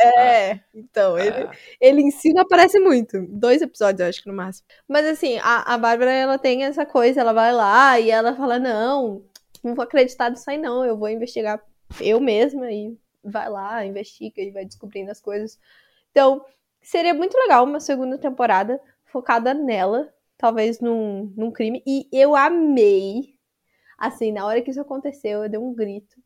Speaker 1: É, ah. então, ele, ah. ele em si não aparece muito. Dois episódios, eu acho que no máximo. Mas assim, a, a Bárbara, ela tem essa coisa, ela vai lá e ela fala, não, não vou acreditar nisso aí não, eu vou investigar eu mesma e vai lá, investiga e vai descobrindo as coisas. Então, seria muito legal uma segunda temporada focada nela, talvez num, num crime. E eu amei, assim, na hora que isso aconteceu, eu dei um grito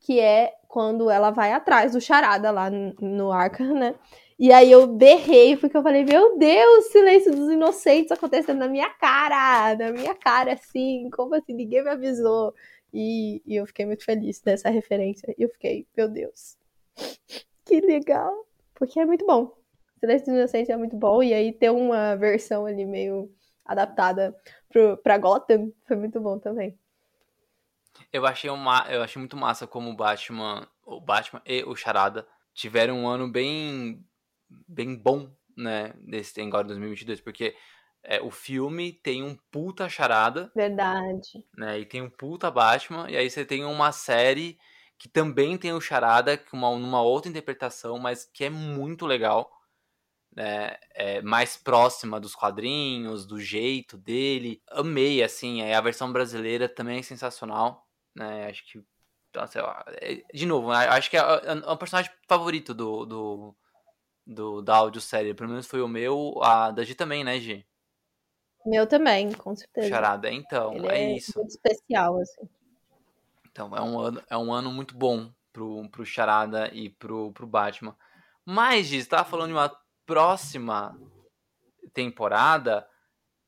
Speaker 1: que é quando ela vai atrás do charada lá no, no Arkham, (laughs) né? E aí eu berrei, porque eu falei, meu Deus, silêncio dos inocentes acontecendo na minha cara, na minha cara, assim, como assim, ninguém me avisou. E, e eu fiquei muito feliz dessa referência. E eu fiquei, meu Deus, que legal, porque é muito bom. Silêncio dos Inocentes é muito bom, e aí ter uma versão ali meio adaptada pro, pra Gotham foi muito bom também.
Speaker 2: Eu achei, uma, eu achei muito massa como o Batman, o Batman e o Charada tiveram um ano bem, bem bom, né, desse agora 2022, porque é, o filme tem um puta charada.
Speaker 1: Verdade.
Speaker 2: Né, e tem um puta Batman, e aí você tem uma série que também tem o charada, uma, numa outra interpretação, mas que é muito legal. Né, é mais próxima dos quadrinhos, do jeito dele. Amei, assim, a versão brasileira também é sensacional né? Acho que. Nossa, é, de novo, né, acho que é, é, é, o personagem favorito do, do, do, da audiosérie. Pelo menos foi o meu, a da G também, né, G?
Speaker 1: Meu também, com certeza.
Speaker 2: Charada, então, Ele é,
Speaker 1: é
Speaker 2: isso.
Speaker 1: Muito especial, assim.
Speaker 2: Então, é um ano, é um ano muito bom pro, pro Charada e pro, pro Batman. Mas, Giz, tava falando de uma próxima temporada.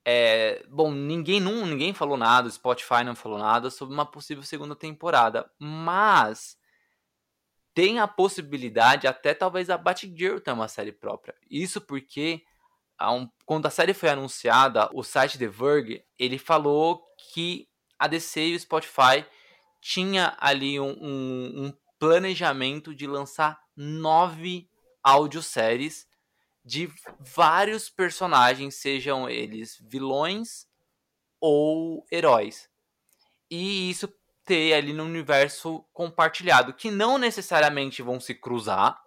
Speaker 2: É, bom, ninguém não, ninguém falou nada, o Spotify não falou nada sobre uma possível segunda temporada. Mas tem a possibilidade até talvez a Batgirl ter uma série própria. Isso porque um, quando a série foi anunciada, o site The Verge, ele falou que a DC e o Spotify tinha ali um, um, um planejamento de lançar nove audioséries de vários personagens, sejam eles vilões ou heróis. E isso ter ali no universo compartilhado, que não necessariamente vão se cruzar,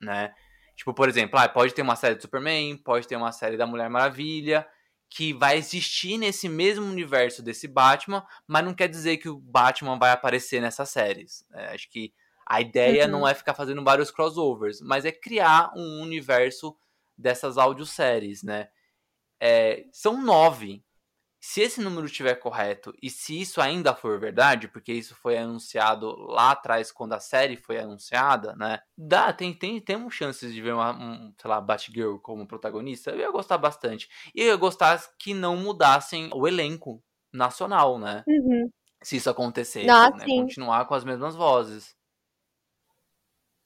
Speaker 2: né? Tipo, por exemplo, ah, pode ter uma série de Superman, pode ter uma série da Mulher Maravilha, que vai existir nesse mesmo universo desse Batman, mas não quer dizer que o Batman vai aparecer nessas séries. É, acho que a ideia uhum. não é ficar fazendo vários crossovers, mas é criar um universo dessas audioséries, né? É, são nove. Se esse número estiver correto e se isso ainda for verdade, porque isso foi anunciado lá atrás quando a série foi anunciada, né? Dá, tem, tem, temos chances de ver uma, um, sei lá, Batgirl como protagonista. Eu ia gostar bastante. E eu ia gostar que não mudassem o elenco nacional, né?
Speaker 1: Uhum.
Speaker 2: Se isso acontecesse, né? Continuar com as mesmas vozes.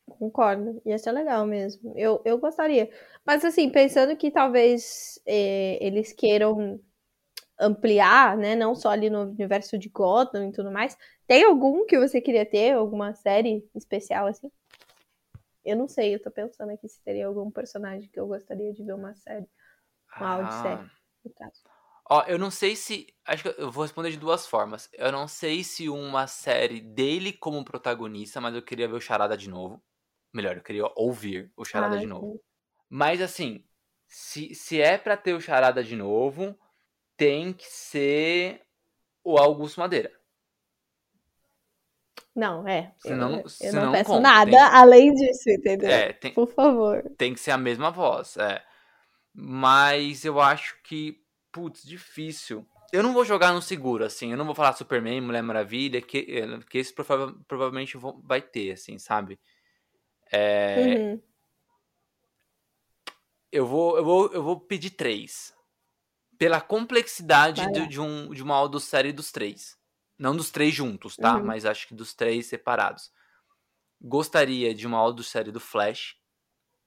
Speaker 1: Concordo. Ia ser legal mesmo. Eu, eu gostaria. Mas assim, pensando que talvez eh, eles queiram ampliar, né? Não só ali no universo de Gotham e tudo mais. Tem algum que você queria ter? Alguma série especial assim? Eu não sei, eu tô pensando aqui se teria algum personagem que eu gostaria de ver uma série. Uma ah. audiosérie, no caso.
Speaker 2: Ó, eu não sei se. Acho que eu vou responder de duas formas. Eu não sei se uma série dele como protagonista, mas eu queria ver o Charada de novo. Melhor, eu queria ouvir o Charada ah, de novo. Mas assim, se, se é para ter o Charada de novo, tem que ser o Augusto Madeira.
Speaker 1: Não, é.
Speaker 2: Senão,
Speaker 1: eu, eu
Speaker 2: senão
Speaker 1: não peço conta. nada tem... além disso, entendeu? É, tem... Por favor.
Speaker 2: Tem que ser a mesma voz, é. Mas eu acho que, putz, difícil. Eu não vou jogar no seguro, assim. Eu não vou falar Superman, Mulher Maravilha, que, eh, que esse prova provavelmente vai ter, assim, sabe? É... Uhum. Eu, vou, eu, vou, eu vou pedir três pela complexidade de, de, um, de uma audiosérie dos três. Não dos três juntos, tá? Uhum. Mas acho que dos três separados. Gostaria de uma audiosérie do Flash,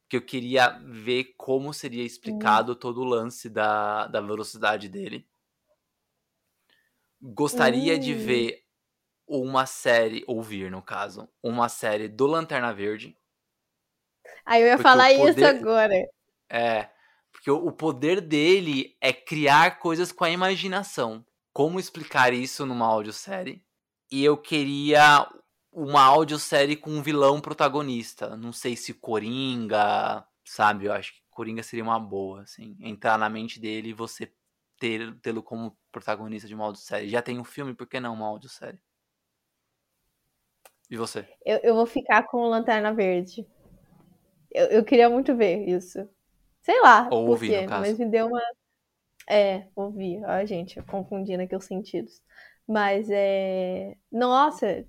Speaker 2: que eu queria ver como seria explicado uhum. todo o lance da, da velocidade dele. Gostaria uhum. de hum. ver uma série, ouvir no caso, uma série do Lanterna Verde.
Speaker 1: Aí eu ia falar poder, isso agora.
Speaker 2: É, porque o poder dele é criar coisas com a imaginação. Como explicar isso numa audiosérie? E eu queria uma audiosérie com um vilão protagonista. Não sei se Coringa, sabe? Eu acho que Coringa seria uma boa, assim. Entrar na mente dele e você tê-lo como protagonista de uma audiosérie. Já tem um filme, por que não uma audiosérie? E você?
Speaker 1: Eu, eu vou ficar com o Lanterna Verde. Eu, eu queria muito ver isso. Sei lá.
Speaker 2: Ou ouvir, quê, no
Speaker 1: caso. Mas me deu uma. É, ouvir. Ó, gente, confundindo aqui os sentidos. Mas é. Nossa,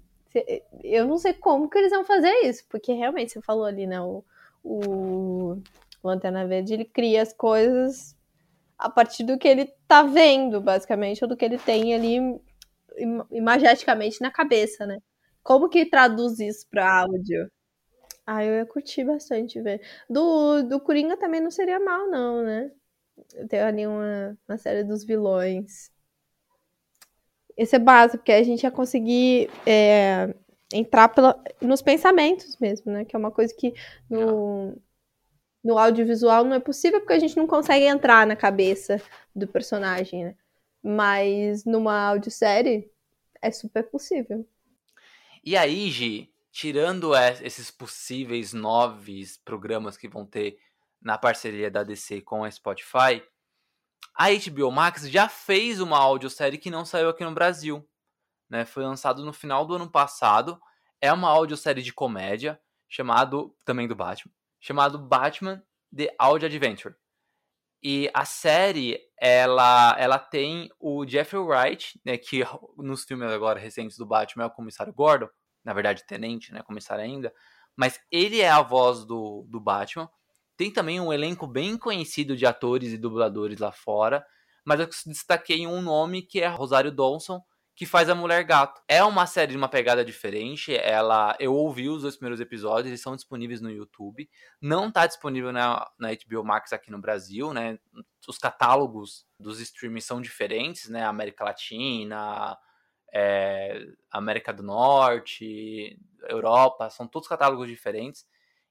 Speaker 1: eu não sei como que eles vão fazer isso, porque realmente você falou ali, né? O, o Lanterna Verde ele cria as coisas a partir do que ele tá vendo, basicamente, ou do que ele tem ali imageticamente na cabeça, né? Como que traduz isso para áudio? Ah, eu ia curtir bastante ver. Do, do Coringa também não seria mal, não, né? Ter ali uma, uma série dos vilões. Esse é básico, porque a gente ia conseguir é, entrar pela, nos pensamentos mesmo, né? Que é uma coisa que no, no audiovisual não é possível, porque a gente não consegue entrar na cabeça do personagem, né? Mas numa audiosérie é super possível.
Speaker 2: E aí, Gi, tirando esses possíveis nove programas que vão ter na parceria da DC com a Spotify, a HBO Max já fez uma audiosérie que não saiu aqui no Brasil. Né? Foi lançado no final do ano passado. É uma audiosérie de comédia, chamado também do Batman, chamado Batman The Audio Adventure. E a série, ela, ela tem o Jeffrey Wright, né, que nos filmes agora recentes do Batman é o comissário Gordon, na verdade, tenente, né? Comissário ainda. Mas ele é a voz do, do Batman. Tem também um elenco bem conhecido de atores e dubladores lá fora. Mas eu destaquei um nome que é Rosário Dawson, que faz a Mulher Gato. É uma série de uma pegada diferente. Ela, eu ouvi os dois primeiros episódios, eles são disponíveis no YouTube. Não está disponível na, na HBO Max aqui no Brasil, né? Os catálogos dos streams são diferentes, né? América Latina, é, América do Norte, Europa, são todos catálogos diferentes.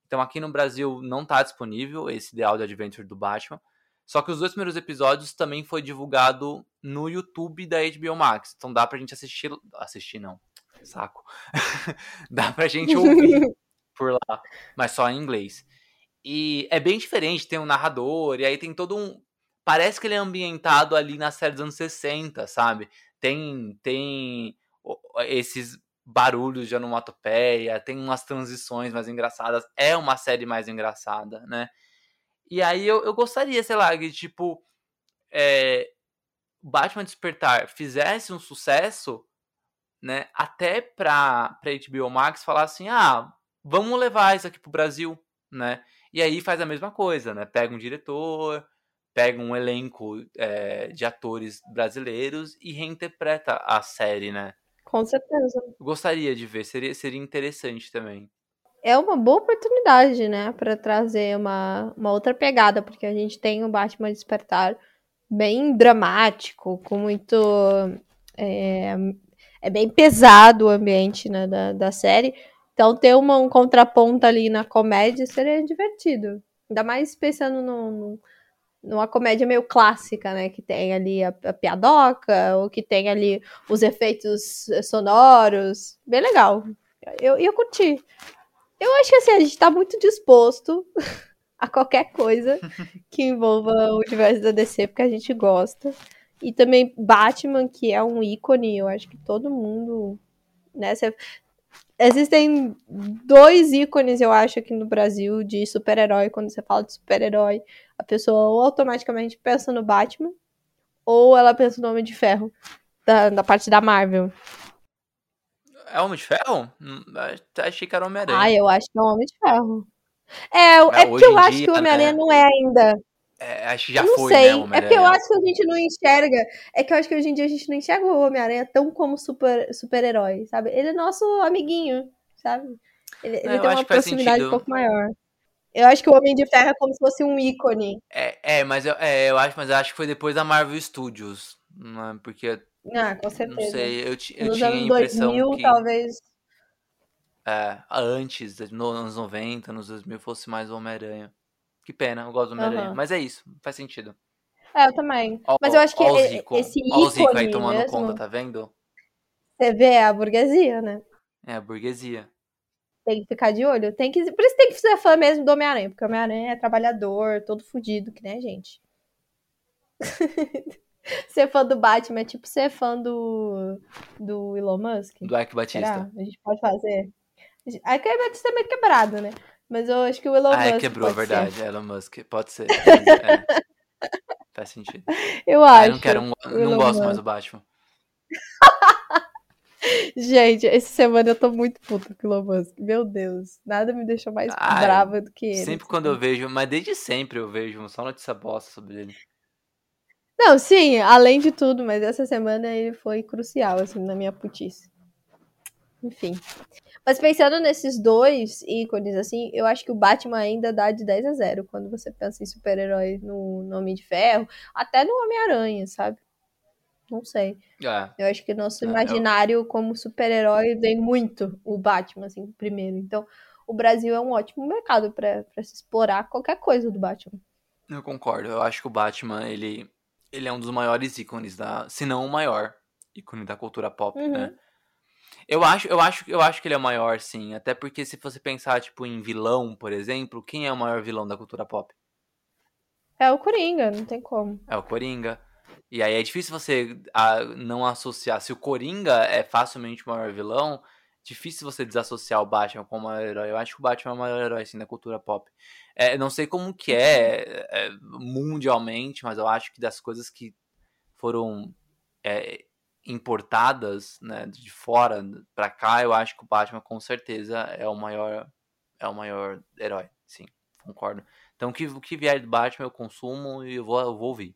Speaker 2: Então aqui no Brasil não está disponível esse The Audio Adventure do Batman. Só que os dois primeiros episódios também foi divulgado no YouTube da HBO Max. Então dá pra gente assistir. Assistir não. Saco. (laughs) dá pra gente ouvir (laughs) por lá. Mas só em inglês. E é bem diferente, tem um narrador, e aí tem todo um. Parece que ele é ambientado ali na série dos anos 60, sabe? Tem, tem esses barulhos de onomatopeia, tem umas transições mais engraçadas. É uma série mais engraçada, né? E aí eu, eu gostaria, sei lá, que tipo. É, Batman Despertar fizesse um sucesso, né? Até pra, pra HBO Max falar assim: ah, vamos levar isso aqui pro Brasil, né? E aí faz a mesma coisa, né? Pega um diretor, pega um elenco é, de atores brasileiros e reinterpreta a série, né?
Speaker 1: Com certeza.
Speaker 2: Gostaria de ver, seria, seria interessante também
Speaker 1: é uma boa oportunidade, né, para trazer uma, uma outra pegada, porque a gente tem o Batman Despertar bem dramático, com muito. É, é bem pesado o ambiente né, da, da série. Então, ter uma, um contraponto ali na comédia seria divertido. Ainda mais pensando no, numa comédia meio clássica, né? Que tem ali a, a piadoca, ou que tem ali os efeitos sonoros. Bem legal. Eu, eu curti. Eu acho que assim, a gente tá muito disposto (laughs) a qualquer coisa (laughs) que envolva o universo da DC, porque a gente gosta. E também Batman, que é um ícone, eu acho que todo mundo. Né, cê... Existem dois ícones, eu acho, aqui no Brasil de super-herói. Quando você fala de super-herói, a pessoa ou automaticamente pensa no Batman, ou ela pensa no Homem de Ferro, da, da parte da Marvel.
Speaker 2: É Homem de Ferro? Hum, achei que era Homem-Aranha.
Speaker 1: Ah, eu acho que é Homem de Ferro. É, é, é porque eu acho dia, que o Homem-Aranha né? não é ainda.
Speaker 2: É, acho que já
Speaker 1: não
Speaker 2: foi,
Speaker 1: sei.
Speaker 2: Né,
Speaker 1: é porque eu acho que a gente não enxerga. É que eu acho que hoje em dia a gente não enxerga o Homem-Aranha tão como super-herói, super sabe? Ele é nosso amiguinho, sabe? Ele, não, ele tem uma proximidade um pouco maior. Eu acho que o Homem de Ferro é como se fosse um ícone.
Speaker 2: É, é mas eu, é, eu acho, mas eu acho que foi depois da Marvel Studios. Né? Porque
Speaker 1: ah, com certeza.
Speaker 2: Não sei, eu, eu Nos tinha a impressão 2000, que...
Speaker 1: talvez...
Speaker 2: É, antes, nos anos 90, nos 2000, fosse mais o Homem-Aranha. Que pena, eu gosto do Homem-Aranha. Uhum. Mas é isso, faz sentido.
Speaker 1: É, eu também. Ó, Mas eu acho que ó, Zico. esse ícone Ó o Zico
Speaker 2: aí tomando
Speaker 1: mesmo,
Speaker 2: conta, tá vendo?
Speaker 1: Você vê é a burguesia, né?
Speaker 2: É, a burguesia.
Speaker 1: Tem que ficar de olho. Tem que, por isso tem que ser fã mesmo do Homem-Aranha, porque o Homem-Aranha é trabalhador, todo fudido, que nem a gente. (laughs) ser fã do Batman é tipo ser fã do, do Elon Musk.
Speaker 2: Do Ike Batista. Será?
Speaker 1: A gente pode fazer. Ike Batista é meio quebrado, né? Mas eu acho que o Elon ah, é, Musk.
Speaker 2: Ah, quebrou,
Speaker 1: pode
Speaker 2: verdade.
Speaker 1: Ser.
Speaker 2: Elon Musk, pode ser. é. (laughs) Faz sentido.
Speaker 1: Eu acho. Ah, eu
Speaker 2: não quero um, não gosto Musk. mais do Batman. (laughs)
Speaker 1: Gente, essa semana eu tô muito puta com o Elon Musk. Meu Deus, nada me deixou mais ah, brava do que ele.
Speaker 2: Sempre quando eu vejo, mas desde sempre eu vejo só notícia bosta sobre ele.
Speaker 1: Não, sim, além de tudo, mas essa semana ele foi crucial, assim, na minha putice. Enfim. Mas pensando nesses dois ícones, assim, eu acho que o Batman ainda dá de 10 a 0 quando você pensa em super-herói no, no Homem de Ferro, até no Homem-Aranha, sabe? Não sei.
Speaker 2: É.
Speaker 1: Eu acho que nosso é, imaginário eu... como super-herói vem muito o Batman, assim, primeiro. Então, o Brasil é um ótimo mercado para se explorar qualquer coisa do Batman.
Speaker 2: Eu concordo. Eu acho que o Batman, ele ele é um dos maiores ícones da, se não o maior ícone da cultura pop, né? uhum. né? Eu acho, eu acho, eu acho que ele é o maior, sim. Até porque se você pensar tipo em vilão, por exemplo, quem é o maior vilão da cultura pop?
Speaker 1: É o Coringa, não tem como.
Speaker 2: É o Coringa. E aí é difícil você a, não associar. Se o Coringa é facilmente o maior vilão, difícil você desassociar o Batman como o maior herói. Eu acho que o Batman é o maior herói, assim, da cultura pop. É, não sei como que é, é, mundialmente, mas eu acho que das coisas que foram é, importadas, né, de fora para cá, eu acho que o Batman com certeza é o maior é o maior herói, sim, concordo. Então o que, o que vier do Batman eu consumo e eu vou, eu vou ouvir.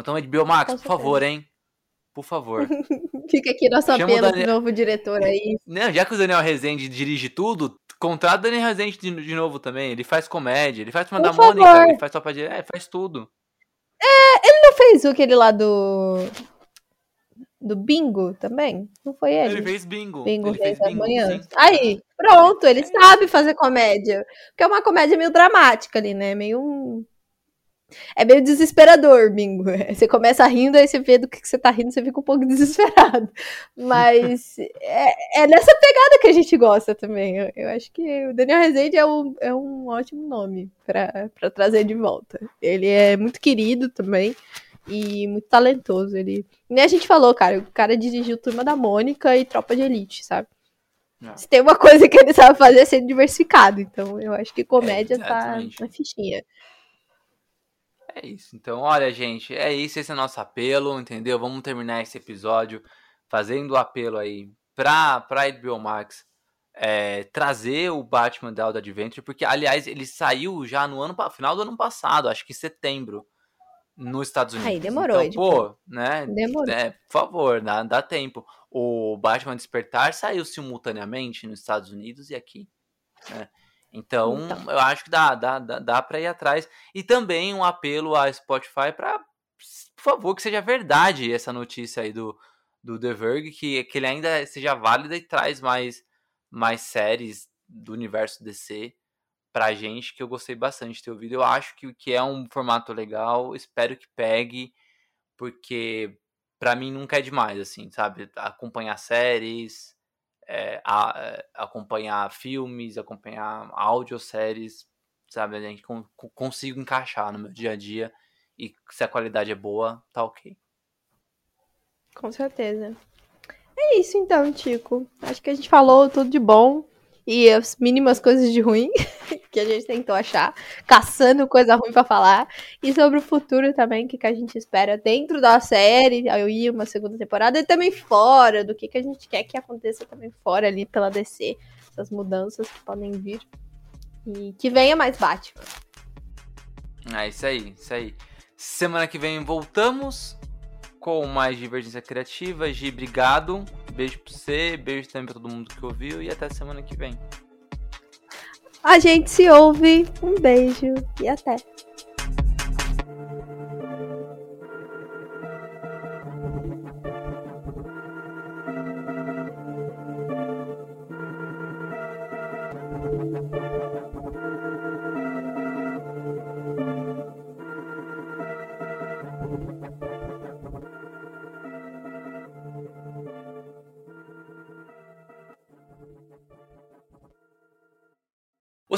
Speaker 2: Então, então HBO Max, por favor, hein? Por favor. (laughs)
Speaker 1: Fica aqui nosso Chama apelo Daniel... novo diretor aí.
Speaker 2: Não, já que o Daniel Rezende dirige tudo, contrata o Daniel Rezende de, novo também. Ele faz comédia, ele faz uma da Mônica, ele faz Topa de... É, faz tudo.
Speaker 1: É, ele não fez aquele lá do do bingo também? Não foi ele?
Speaker 2: Ele fez bingo.
Speaker 1: Bingo
Speaker 2: ele
Speaker 1: fez, bingo, Aí, pronto, ele sabe fazer comédia. Porque é uma comédia meio dramática ali, né? Meio um é meio desesperador, bingo. (laughs) Você começa rindo, aí você vê do que você tá rindo, você fica um pouco (laughs) desesperado. Mas é, é nessa pegada que a gente gosta também. Eu, eu acho que o Daniel Rezende é um, é um ótimo nome para trazer de volta. Ele é muito querido também e muito talentoso. Ele, nem a gente falou, cara, o cara dirigiu Turma da Mônica e Tropa de Elite, sabe? Não. Se tem uma coisa que ele sabe fazer é ser diversificado. Então eu acho que comédia é, tá na fichinha.
Speaker 2: É isso. Então, olha, gente, é isso. Esse é nosso apelo, entendeu? Vamos terminar esse episódio fazendo o apelo aí pra, pra HBO Max é, trazer o Batman The Adventure, porque, aliás, ele saiu já no ano final do ano passado, acho que setembro, nos Estados Unidos.
Speaker 1: Aí demorou,
Speaker 2: então, pô, né? Demorou. É, por favor, dá, dá tempo. O Batman Despertar saiu simultaneamente nos Estados Unidos e aqui. Né? Então, então, eu acho que dá, dá, dá, dá para ir atrás. E também um apelo à Spotify para, por favor, que seja verdade essa notícia aí do, do The Verge, que, que ele ainda seja válida e traz mais, mais séries do universo DC pra gente, que eu gostei bastante de ter ouvido. Eu acho que, que é um formato legal, espero que pegue, porque para mim nunca é demais, assim, sabe? Acompanhar séries, é, a, é, acompanhar filmes, acompanhar audioséries, sabe? A gente con consigo encaixar no meu dia a dia e se a qualidade é boa, tá ok.
Speaker 1: Com certeza. É isso então, Tico. Acho que a gente falou tudo de bom e as mínimas coisas de ruim (laughs) que a gente tentou achar, caçando coisa ruim para falar, e sobre o futuro também, o que, que a gente espera dentro da série, ia uma segunda temporada, e também fora, do que, que a gente quer que aconteça também fora ali pela DC, essas mudanças que podem vir, e que venha mais Batman.
Speaker 2: É isso aí, isso aí. Semana que vem voltamos com mais Divergência Criativa. Gi, obrigado. Beijo pra você, beijo também pra todo mundo que ouviu e até semana que vem.
Speaker 1: A gente se ouve. Um beijo e até.